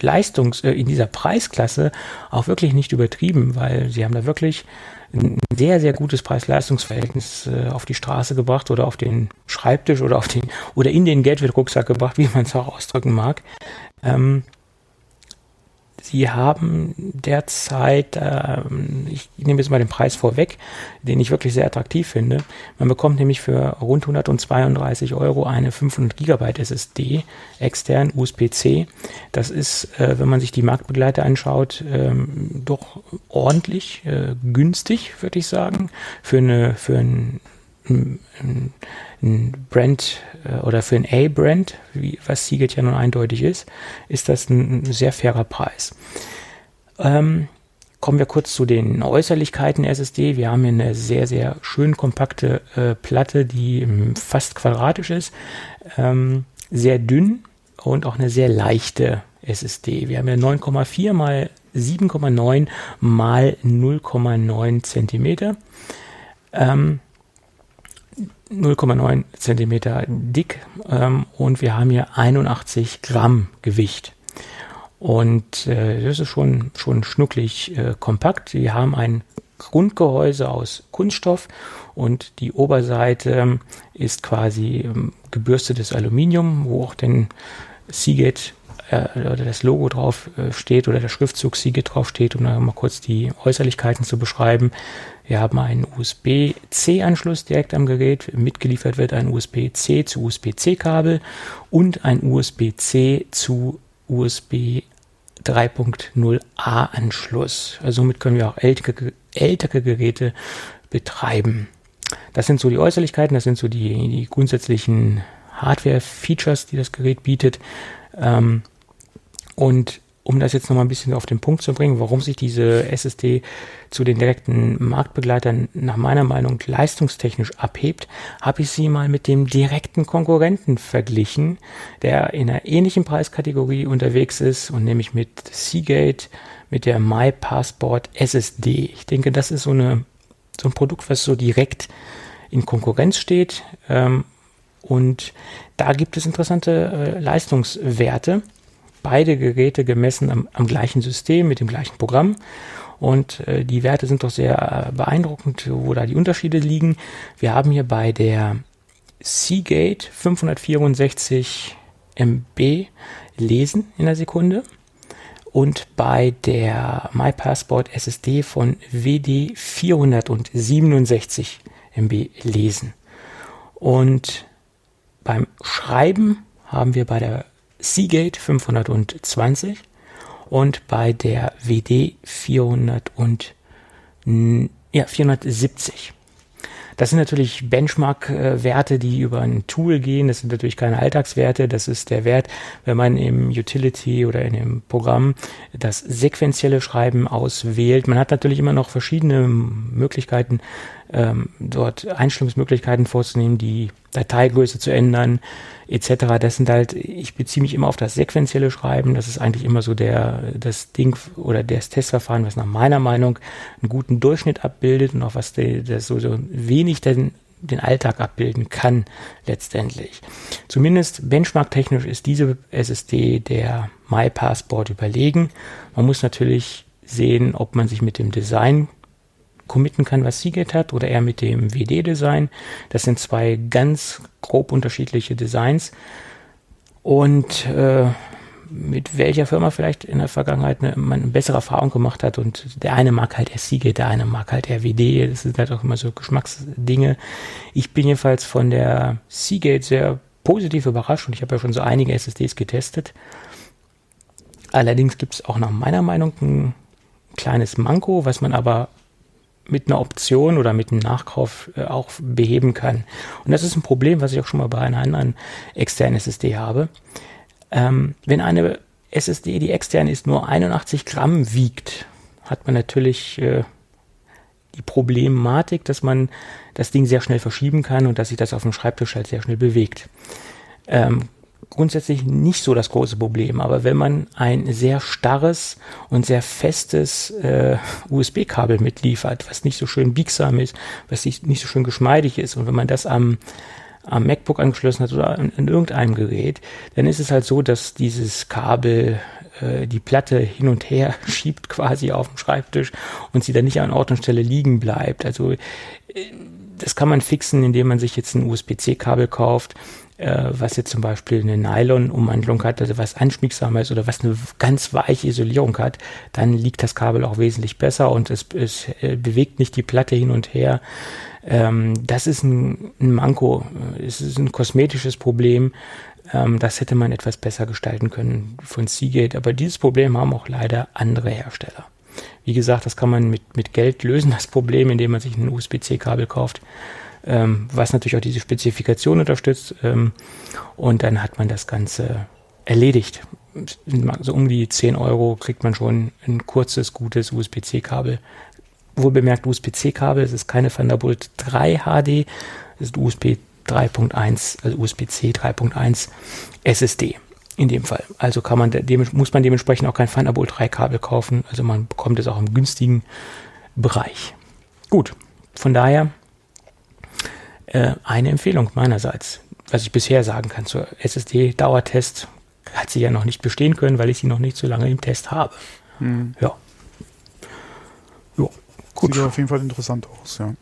Leistungs-, äh, in dieser Preisklasse auch wirklich nicht übertrieben, weil sie haben da wirklich ein sehr, sehr gutes Preis-Leistungs-Verhältnis äh, auf die Straße gebracht oder auf den Schreibtisch oder auf den oder in den Gadget-Rucksack gebracht, wie man es auch ausdrücken mag. Ähm, Sie haben derzeit, äh, ich nehme jetzt mal den Preis vorweg, den ich wirklich sehr attraktiv finde. Man bekommt nämlich für rund 132 Euro eine 500 Gigabyte SSD, extern USB-C. Das ist, äh, wenn man sich die Marktbegleiter anschaut, ähm, doch ordentlich äh, günstig, würde ich sagen, für eine, für ein ein, Brand äh, oder für ein A-Brand, was Seagate ja nun eindeutig ist, ist das ein sehr fairer Preis. Ähm, kommen wir kurz zu den Äußerlichkeiten SSD. Wir haben hier eine sehr, sehr schön kompakte äh, Platte, die fast quadratisch ist, ähm, sehr dünn und auch eine sehr leichte SSD. Wir haben ja 9,4 mal 7,9 mal 0,9 Zentimeter. Ähm, 0,9 Zentimeter dick ähm, und wir haben hier 81 Gramm Gewicht. Und äh, das ist schon, schon schnucklig äh, kompakt. Wir haben ein Grundgehäuse aus Kunststoff und die Oberseite ist quasi ähm, gebürstetes Aluminium, wo auch den Seagate äh, oder das Logo drauf äh, steht oder der Schriftzug Seagate drauf steht, um da mal kurz die Äußerlichkeiten zu beschreiben. Wir haben einen USB-C-Anschluss direkt am Gerät. Mitgeliefert wird ein USB-C zu USB-C-Kabel und ein USB-C zu USB 3.0a Anschluss. Also somit können wir auch ältere, ältere Geräte betreiben. Das sind so die Äußerlichkeiten, das sind so die, die grundsätzlichen Hardware-Features, die das Gerät bietet. Ähm, und um das jetzt nochmal ein bisschen auf den Punkt zu bringen, warum sich diese SSD zu den direkten Marktbegleitern nach meiner Meinung leistungstechnisch abhebt, habe ich sie mal mit dem direkten Konkurrenten verglichen, der in einer ähnlichen Preiskategorie unterwegs ist und nämlich mit Seagate, mit der My Passport SSD. Ich denke, das ist so, eine, so ein Produkt, was so direkt in Konkurrenz steht. Ähm, und da gibt es interessante äh, Leistungswerte beide Geräte gemessen am, am gleichen System mit dem gleichen Programm. Und äh, die Werte sind doch sehr äh, beeindruckend, wo da die Unterschiede liegen. Wir haben hier bei der Seagate 564 MB lesen in der Sekunde und bei der MyPassport SSD von WD 467 MB lesen. Und beim Schreiben haben wir bei der Seagate 520 und bei der WD 400 und, ja, 470. Das sind natürlich Benchmark-Werte, die über ein Tool gehen. Das sind natürlich keine Alltagswerte. Das ist der Wert, wenn man im Utility oder in dem Programm das sequentielle Schreiben auswählt. Man hat natürlich immer noch verschiedene Möglichkeiten, ähm, dort Einstellungsmöglichkeiten vorzunehmen, die Dateigröße zu ändern, etc. Das sind halt, ich beziehe mich immer auf das sequentielle Schreiben. Das ist eigentlich immer so der, das Ding oder das Testverfahren, was nach meiner Meinung einen guten Durchschnitt abbildet und auch was der, das so, so wenig den, den Alltag abbilden kann, letztendlich. Zumindest benchmarktechnisch ist diese SSD der MyPassport überlegen. Man muss natürlich sehen, ob man sich mit dem Design committen kann, was Seagate hat, oder eher mit dem WD-Design. Das sind zwei ganz grob unterschiedliche Designs. Und äh, mit welcher Firma vielleicht in der Vergangenheit eine, man eine bessere Erfahrung gemacht hat. Und der eine mag halt eher Seagate, der eine mag halt eher WD. Das sind halt auch immer so Geschmacksdinge. Ich bin jedenfalls von der Seagate sehr positiv überrascht und ich habe ja schon so einige SSDs getestet. Allerdings gibt es auch nach meiner Meinung ein kleines Manko, was man aber mit einer Option oder mit einem Nachkauf äh, auch beheben kann. Und das ist ein Problem, was ich auch schon mal bei einer anderen externen SSD habe. Ähm, wenn eine SSD, die extern ist, nur 81 Gramm wiegt, hat man natürlich äh, die Problematik, dass man das Ding sehr schnell verschieben kann und dass sich das auf dem Schreibtisch halt sehr schnell bewegt. Ähm, grundsätzlich nicht so das große Problem, aber wenn man ein sehr starres und sehr festes äh, USB-Kabel mitliefert, was nicht so schön biegsam ist, was nicht, nicht so schön geschmeidig ist und wenn man das am am MacBook angeschlossen hat oder an, an irgendeinem Gerät, dann ist es halt so, dass dieses Kabel äh, die Platte hin und her schiebt quasi auf dem Schreibtisch und sie dann nicht an Ort und Stelle liegen bleibt. Also äh, das kann man fixen, indem man sich jetzt ein USB-C-Kabel kauft, äh, was jetzt zum Beispiel eine Nylon-Umwandlung hat, also was anschmiegsamer ist oder was eine ganz weiche Isolierung hat, dann liegt das Kabel auch wesentlich besser und es, es äh, bewegt nicht die Platte hin und her. Ähm, das ist ein, ein Manko, es ist ein kosmetisches Problem. Ähm, das hätte man etwas besser gestalten können von Seagate, aber dieses Problem haben auch leider andere Hersteller. Wie gesagt, das kann man mit, mit Geld lösen, das Problem, indem man sich ein USB-C-Kabel kauft ähm, was natürlich auch diese Spezifikation unterstützt. Ähm, und dann hat man das Ganze erledigt. So um die 10 Euro kriegt man schon ein kurzes, gutes USB-C-Kabel. Wohl bemerkt USB-C-Kabel, es ist keine Thunderbolt 3 HD, es ist USB 3.1, also USB-C 3.1 SSD in dem Fall. Also kann man dem, muss man dementsprechend auch kein Thunderbolt 3 Kabel kaufen. Also man bekommt es auch im günstigen Bereich. Gut, von daher äh, eine Empfehlung meinerseits. Was ich bisher sagen kann zur SSD-Dauertest, hat sie ja noch nicht bestehen können, weil ich sie noch nicht so lange im Test habe. Hm. Ja. ja. Gut. Sieht auf jeden Fall interessant aus, ja.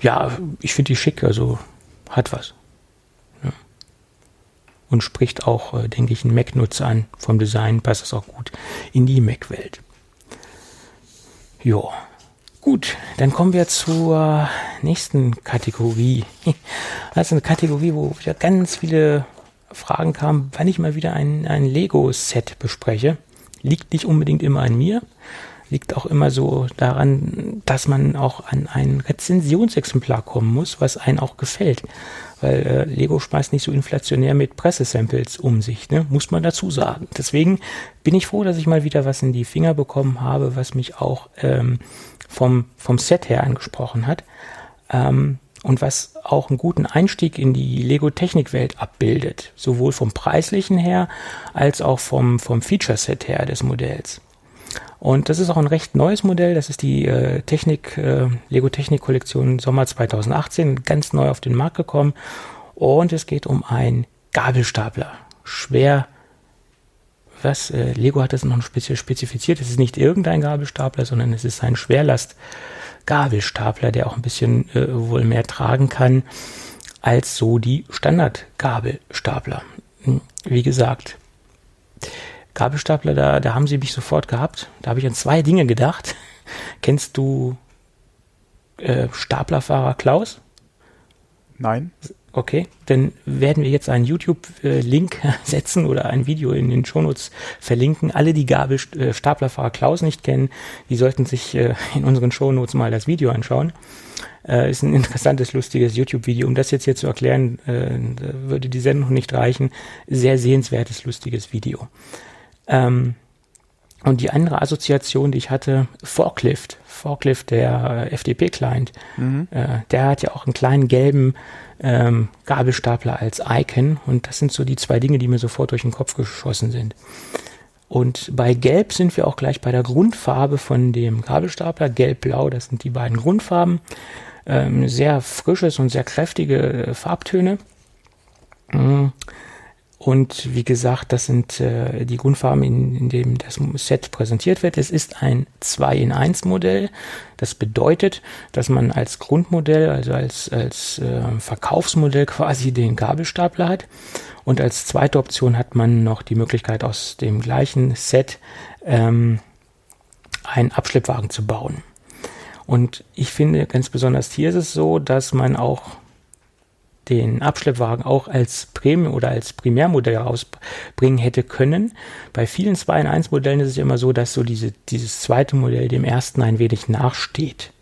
Ja, ich finde die schick, also hat was. Ja. Und spricht auch, äh, denke ich, einen Mac-Nutzer an. Vom Design passt das auch gut in die Mac-Welt. Ja. Gut, dann kommen wir zur nächsten Kategorie. Das ist eine Kategorie, wo wieder ganz viele Fragen kamen, wann ich mal wieder ein, ein Lego-Set bespreche. Liegt nicht unbedingt immer an mir, liegt auch immer so daran, dass man auch an ein Rezensionsexemplar kommen muss, was einen auch gefällt weil äh, Lego schmeißt nicht so inflationär mit Pressesamples um sich, ne? muss man dazu sagen. Deswegen bin ich froh, dass ich mal wieder was in die Finger bekommen habe, was mich auch ähm, vom, vom Set her angesprochen hat ähm, und was auch einen guten Einstieg in die Lego-Technikwelt abbildet, sowohl vom preislichen her als auch vom, vom Feature-Set her des Modells. Und das ist auch ein recht neues Modell. Das ist die äh, Technik, äh, Lego Technik Kollektion Sommer 2018, ganz neu auf den Markt gekommen. Und es geht um einen Gabelstapler. Schwer, was, äh, Lego hat das noch spezifiziert. Es ist nicht irgendein Gabelstapler, sondern es ist ein Schwerlast-Gabelstapler, der auch ein bisschen äh, wohl mehr tragen kann als so die Standard-Gabelstapler. Hm, wie gesagt, Gabelstapler, da, da haben sie mich sofort gehabt. Da habe ich an zwei Dinge gedacht. Kennst du äh, Staplerfahrer Klaus? Nein. Okay, dann werden wir jetzt einen YouTube-Link setzen oder ein Video in den Shownotes verlinken. Alle, die Gabelstaplerfahrer Klaus nicht kennen, die sollten sich äh, in unseren Shownotes mal das Video anschauen. Äh, ist ein interessantes, lustiges YouTube-Video. Um das jetzt hier zu erklären, äh, würde die Sendung nicht reichen. Sehr sehenswertes, lustiges Video. Ähm, und die andere Assoziation, die ich hatte, Forklift. Forklift, der äh, FDP-Client, mhm. äh, der hat ja auch einen kleinen gelben ähm, Gabelstapler als Icon. Und das sind so die zwei Dinge, die mir sofort durch den Kopf geschossen sind. Und bei Gelb sind wir auch gleich bei der Grundfarbe von dem Gabelstapler. Gelb-Blau, das sind die beiden Grundfarben. Ähm, sehr frisches und sehr kräftige äh, Farbtöne. Mhm. Und wie gesagt, das sind äh, die Grundfarben, in, in dem das Set präsentiert wird. Es ist ein 2 in 1 Modell. Das bedeutet, dass man als Grundmodell, also als, als äh, Verkaufsmodell quasi den Gabelstapler hat. Und als zweite Option hat man noch die Möglichkeit, aus dem gleichen Set ähm, einen Abschleppwagen zu bauen. Und ich finde ganz besonders hier ist es so, dass man auch den Abschleppwagen auch als Premium oder als Primärmodell rausbringen hätte können. Bei vielen 2 in 1 Modellen ist es immer so, dass so diese, dieses zweite Modell dem ersten ein wenig nachsteht.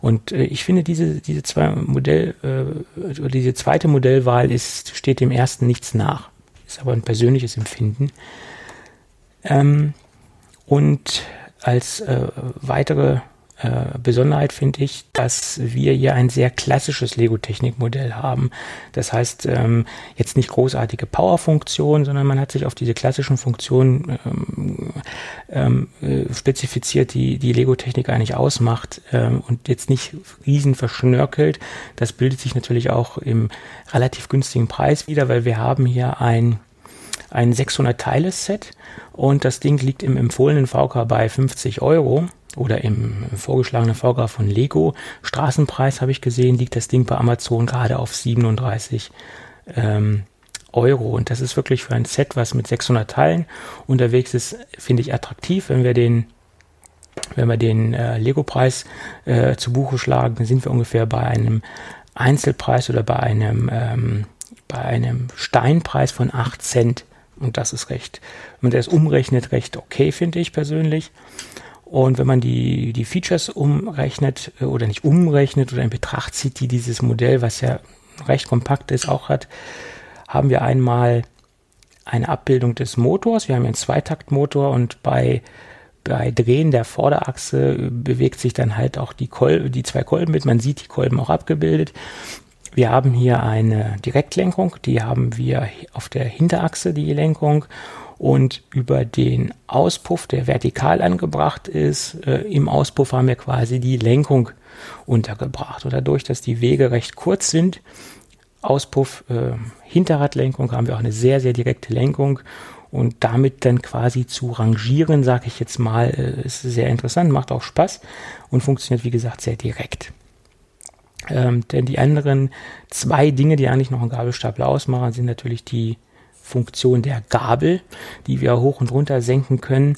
Und äh, ich finde, diese, diese zwei Modell, äh, diese zweite Modellwahl ist, steht dem ersten nichts nach. Ist aber ein persönliches Empfinden. Ähm, und als äh, weitere äh, Besonderheit finde ich, dass wir hier ein sehr klassisches Lego-Technik-Modell haben. Das heißt, ähm, jetzt nicht großartige Power-Funktionen, sondern man hat sich auf diese klassischen Funktionen ähm, ähm, äh, spezifiziert, die die Lego-Technik eigentlich ausmacht ähm, und jetzt nicht riesen verschnörkelt. Das bildet sich natürlich auch im relativ günstigen Preis wieder, weil wir haben hier ein ein 600-Teile-Set und das Ding liegt im empfohlenen VK bei 50 Euro oder im vorgeschlagenen VK von Lego Straßenpreis habe ich gesehen, liegt das Ding bei Amazon gerade auf 37 ähm, Euro. Und das ist wirklich für ein Set, was mit 600 Teilen unterwegs ist, finde ich attraktiv. Wenn wir den, wenn wir den äh, Lego-Preis äh, zu Buche schlagen, sind wir ungefähr bei einem Einzelpreis oder bei einem, ähm, bei einem Steinpreis von 8 Cent. Und das ist recht, wenn man das umrechnet, recht okay, finde ich persönlich. Und wenn man die, die Features umrechnet äh, oder nicht umrechnet oder in Betracht zieht, die dieses Modell, was ja recht kompakt ist, auch hat, haben wir einmal eine Abbildung des Motors. Wir haben einen Zweitaktmotor und bei, bei Drehen der Vorderachse bewegt sich dann halt auch die, Kol die zwei Kolben mit. Man sieht die Kolben auch abgebildet. Wir haben hier eine Direktlenkung, die haben wir auf der Hinterachse, die Lenkung und über den Auspuff, der vertikal angebracht ist, äh, im Auspuff haben wir quasi die Lenkung untergebracht. Und dadurch, dass die Wege recht kurz sind, Auspuff, äh, Hinterradlenkung, haben wir auch eine sehr, sehr direkte Lenkung. Und damit dann quasi zu rangieren, sage ich jetzt mal, äh, ist sehr interessant, macht auch Spaß und funktioniert, wie gesagt, sehr direkt. Ähm, denn die anderen zwei Dinge, die eigentlich noch einen Gabelstapler ausmachen, sind natürlich die Funktion der Gabel, die wir hoch und runter senken können.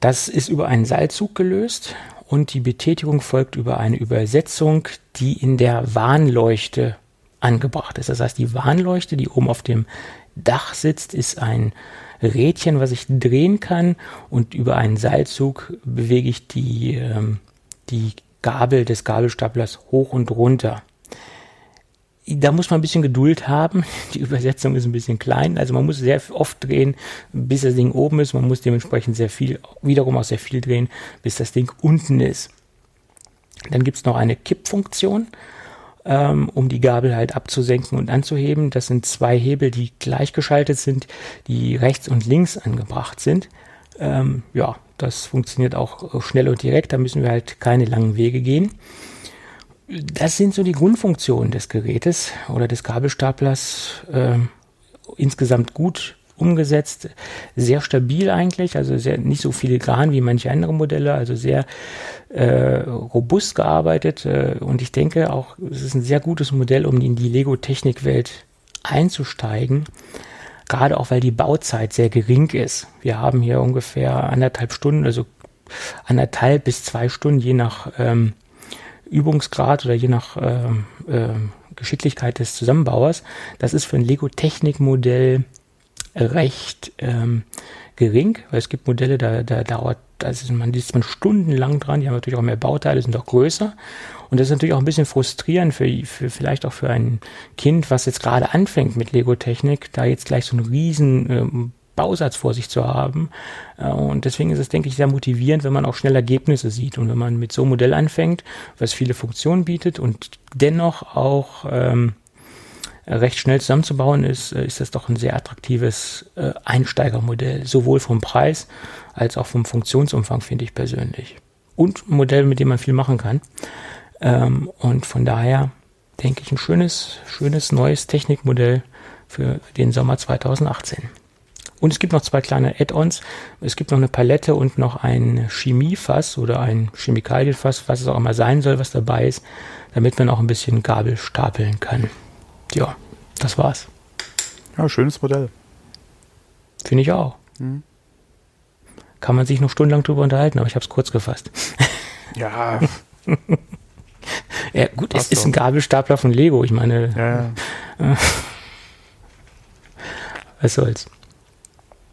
Das ist über einen Seilzug gelöst und die Betätigung folgt über eine Übersetzung, die in der Warnleuchte angebracht ist. Das heißt, die Warnleuchte, die oben auf dem Dach sitzt, ist ein Rädchen, was ich drehen kann und über einen Seilzug bewege ich die, ähm, die Gabel des Gabelstaplers hoch und runter da muss man ein bisschen Geduld haben. Die Übersetzung ist ein bisschen klein. Also man muss sehr oft drehen, bis das Ding oben ist. Man muss dementsprechend sehr viel, wiederum auch sehr viel drehen, bis das Ding unten ist. Dann gibt's noch eine Kippfunktion, ähm, um die Gabel halt abzusenken und anzuheben. Das sind zwei Hebel, die gleichgeschaltet sind, die rechts und links angebracht sind. Ähm, ja, das funktioniert auch schnell und direkt. Da müssen wir halt keine langen Wege gehen das sind so die Grundfunktionen des Gerätes oder des Gabelstaplers. Äh, insgesamt gut umgesetzt, sehr stabil eigentlich, also sehr, nicht so filigran wie manche andere Modelle, also sehr äh, robust gearbeitet äh, und ich denke auch, es ist ein sehr gutes Modell, um in die Lego-Technikwelt einzusteigen, gerade auch weil die Bauzeit sehr gering ist. Wir haben hier ungefähr anderthalb Stunden, also anderthalb bis zwei Stunden, je nach ähm, Übungsgrad oder je nach äh, äh, Geschicklichkeit des Zusammenbauers. Das ist für ein Lego-Technik-Modell recht ähm, gering, weil es gibt Modelle, da, da dauert, da ist man, ist man stundenlang dran, die haben natürlich auch mehr Bauteile, sind auch größer. Und das ist natürlich auch ein bisschen frustrierend für, für vielleicht auch für ein Kind, was jetzt gerade anfängt mit Lego-Technik, da jetzt gleich so einen riesen ähm, Bausatz vor sich zu haben. Äh, und deswegen ist es, denke ich, sehr motivierend, wenn man auch schnell Ergebnisse sieht und wenn man mit so einem Modell anfängt, was viele Funktionen bietet und dennoch auch ähm, recht schnell zusammenzubauen ist, äh, ist das doch ein sehr attraktives äh, Einsteigermodell, sowohl vom Preis als auch vom Funktionsumfang, finde ich persönlich. Und ein Modell, mit dem man viel machen kann. Ähm, und von daher denke ich, ein schönes, schönes neues Technikmodell für den Sommer 2018. Und es gibt noch zwei kleine Add-ons. Es gibt noch eine Palette und noch ein Chemiefass oder ein Chemikalienfass, was es auch immer sein soll, was dabei ist, damit man auch ein bisschen Gabel stapeln kann. Ja, das war's. Ja, schönes Modell. Finde ich auch. Mhm. Kann man sich noch stundenlang drüber unterhalten, aber ich habe es kurz gefasst. Ja. Ja, gut, es ist ein Gabelstapler von Lego. Ich meine, ja, ja. was soll's.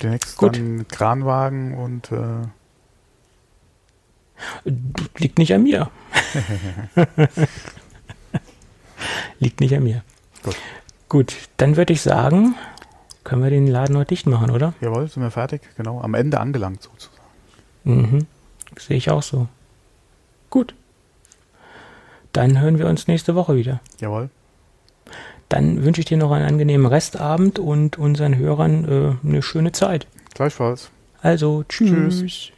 Demnächst gut. dann Kranwagen und äh liegt nicht an mir. liegt nicht an mir. Gut. Gut, dann würde ich sagen, können wir den Laden heute dicht machen, oder? Jawohl, sind wir fertig, genau. Am Ende angelangt sozusagen. Mhm. Sehe ich auch so. Gut. Dann hören wir uns nächste Woche wieder. Jawohl. Dann wünsche ich dir noch einen angenehmen Restabend und unseren Hörern äh, eine schöne Zeit. Gleichfalls. Also, tschüss. tschüss.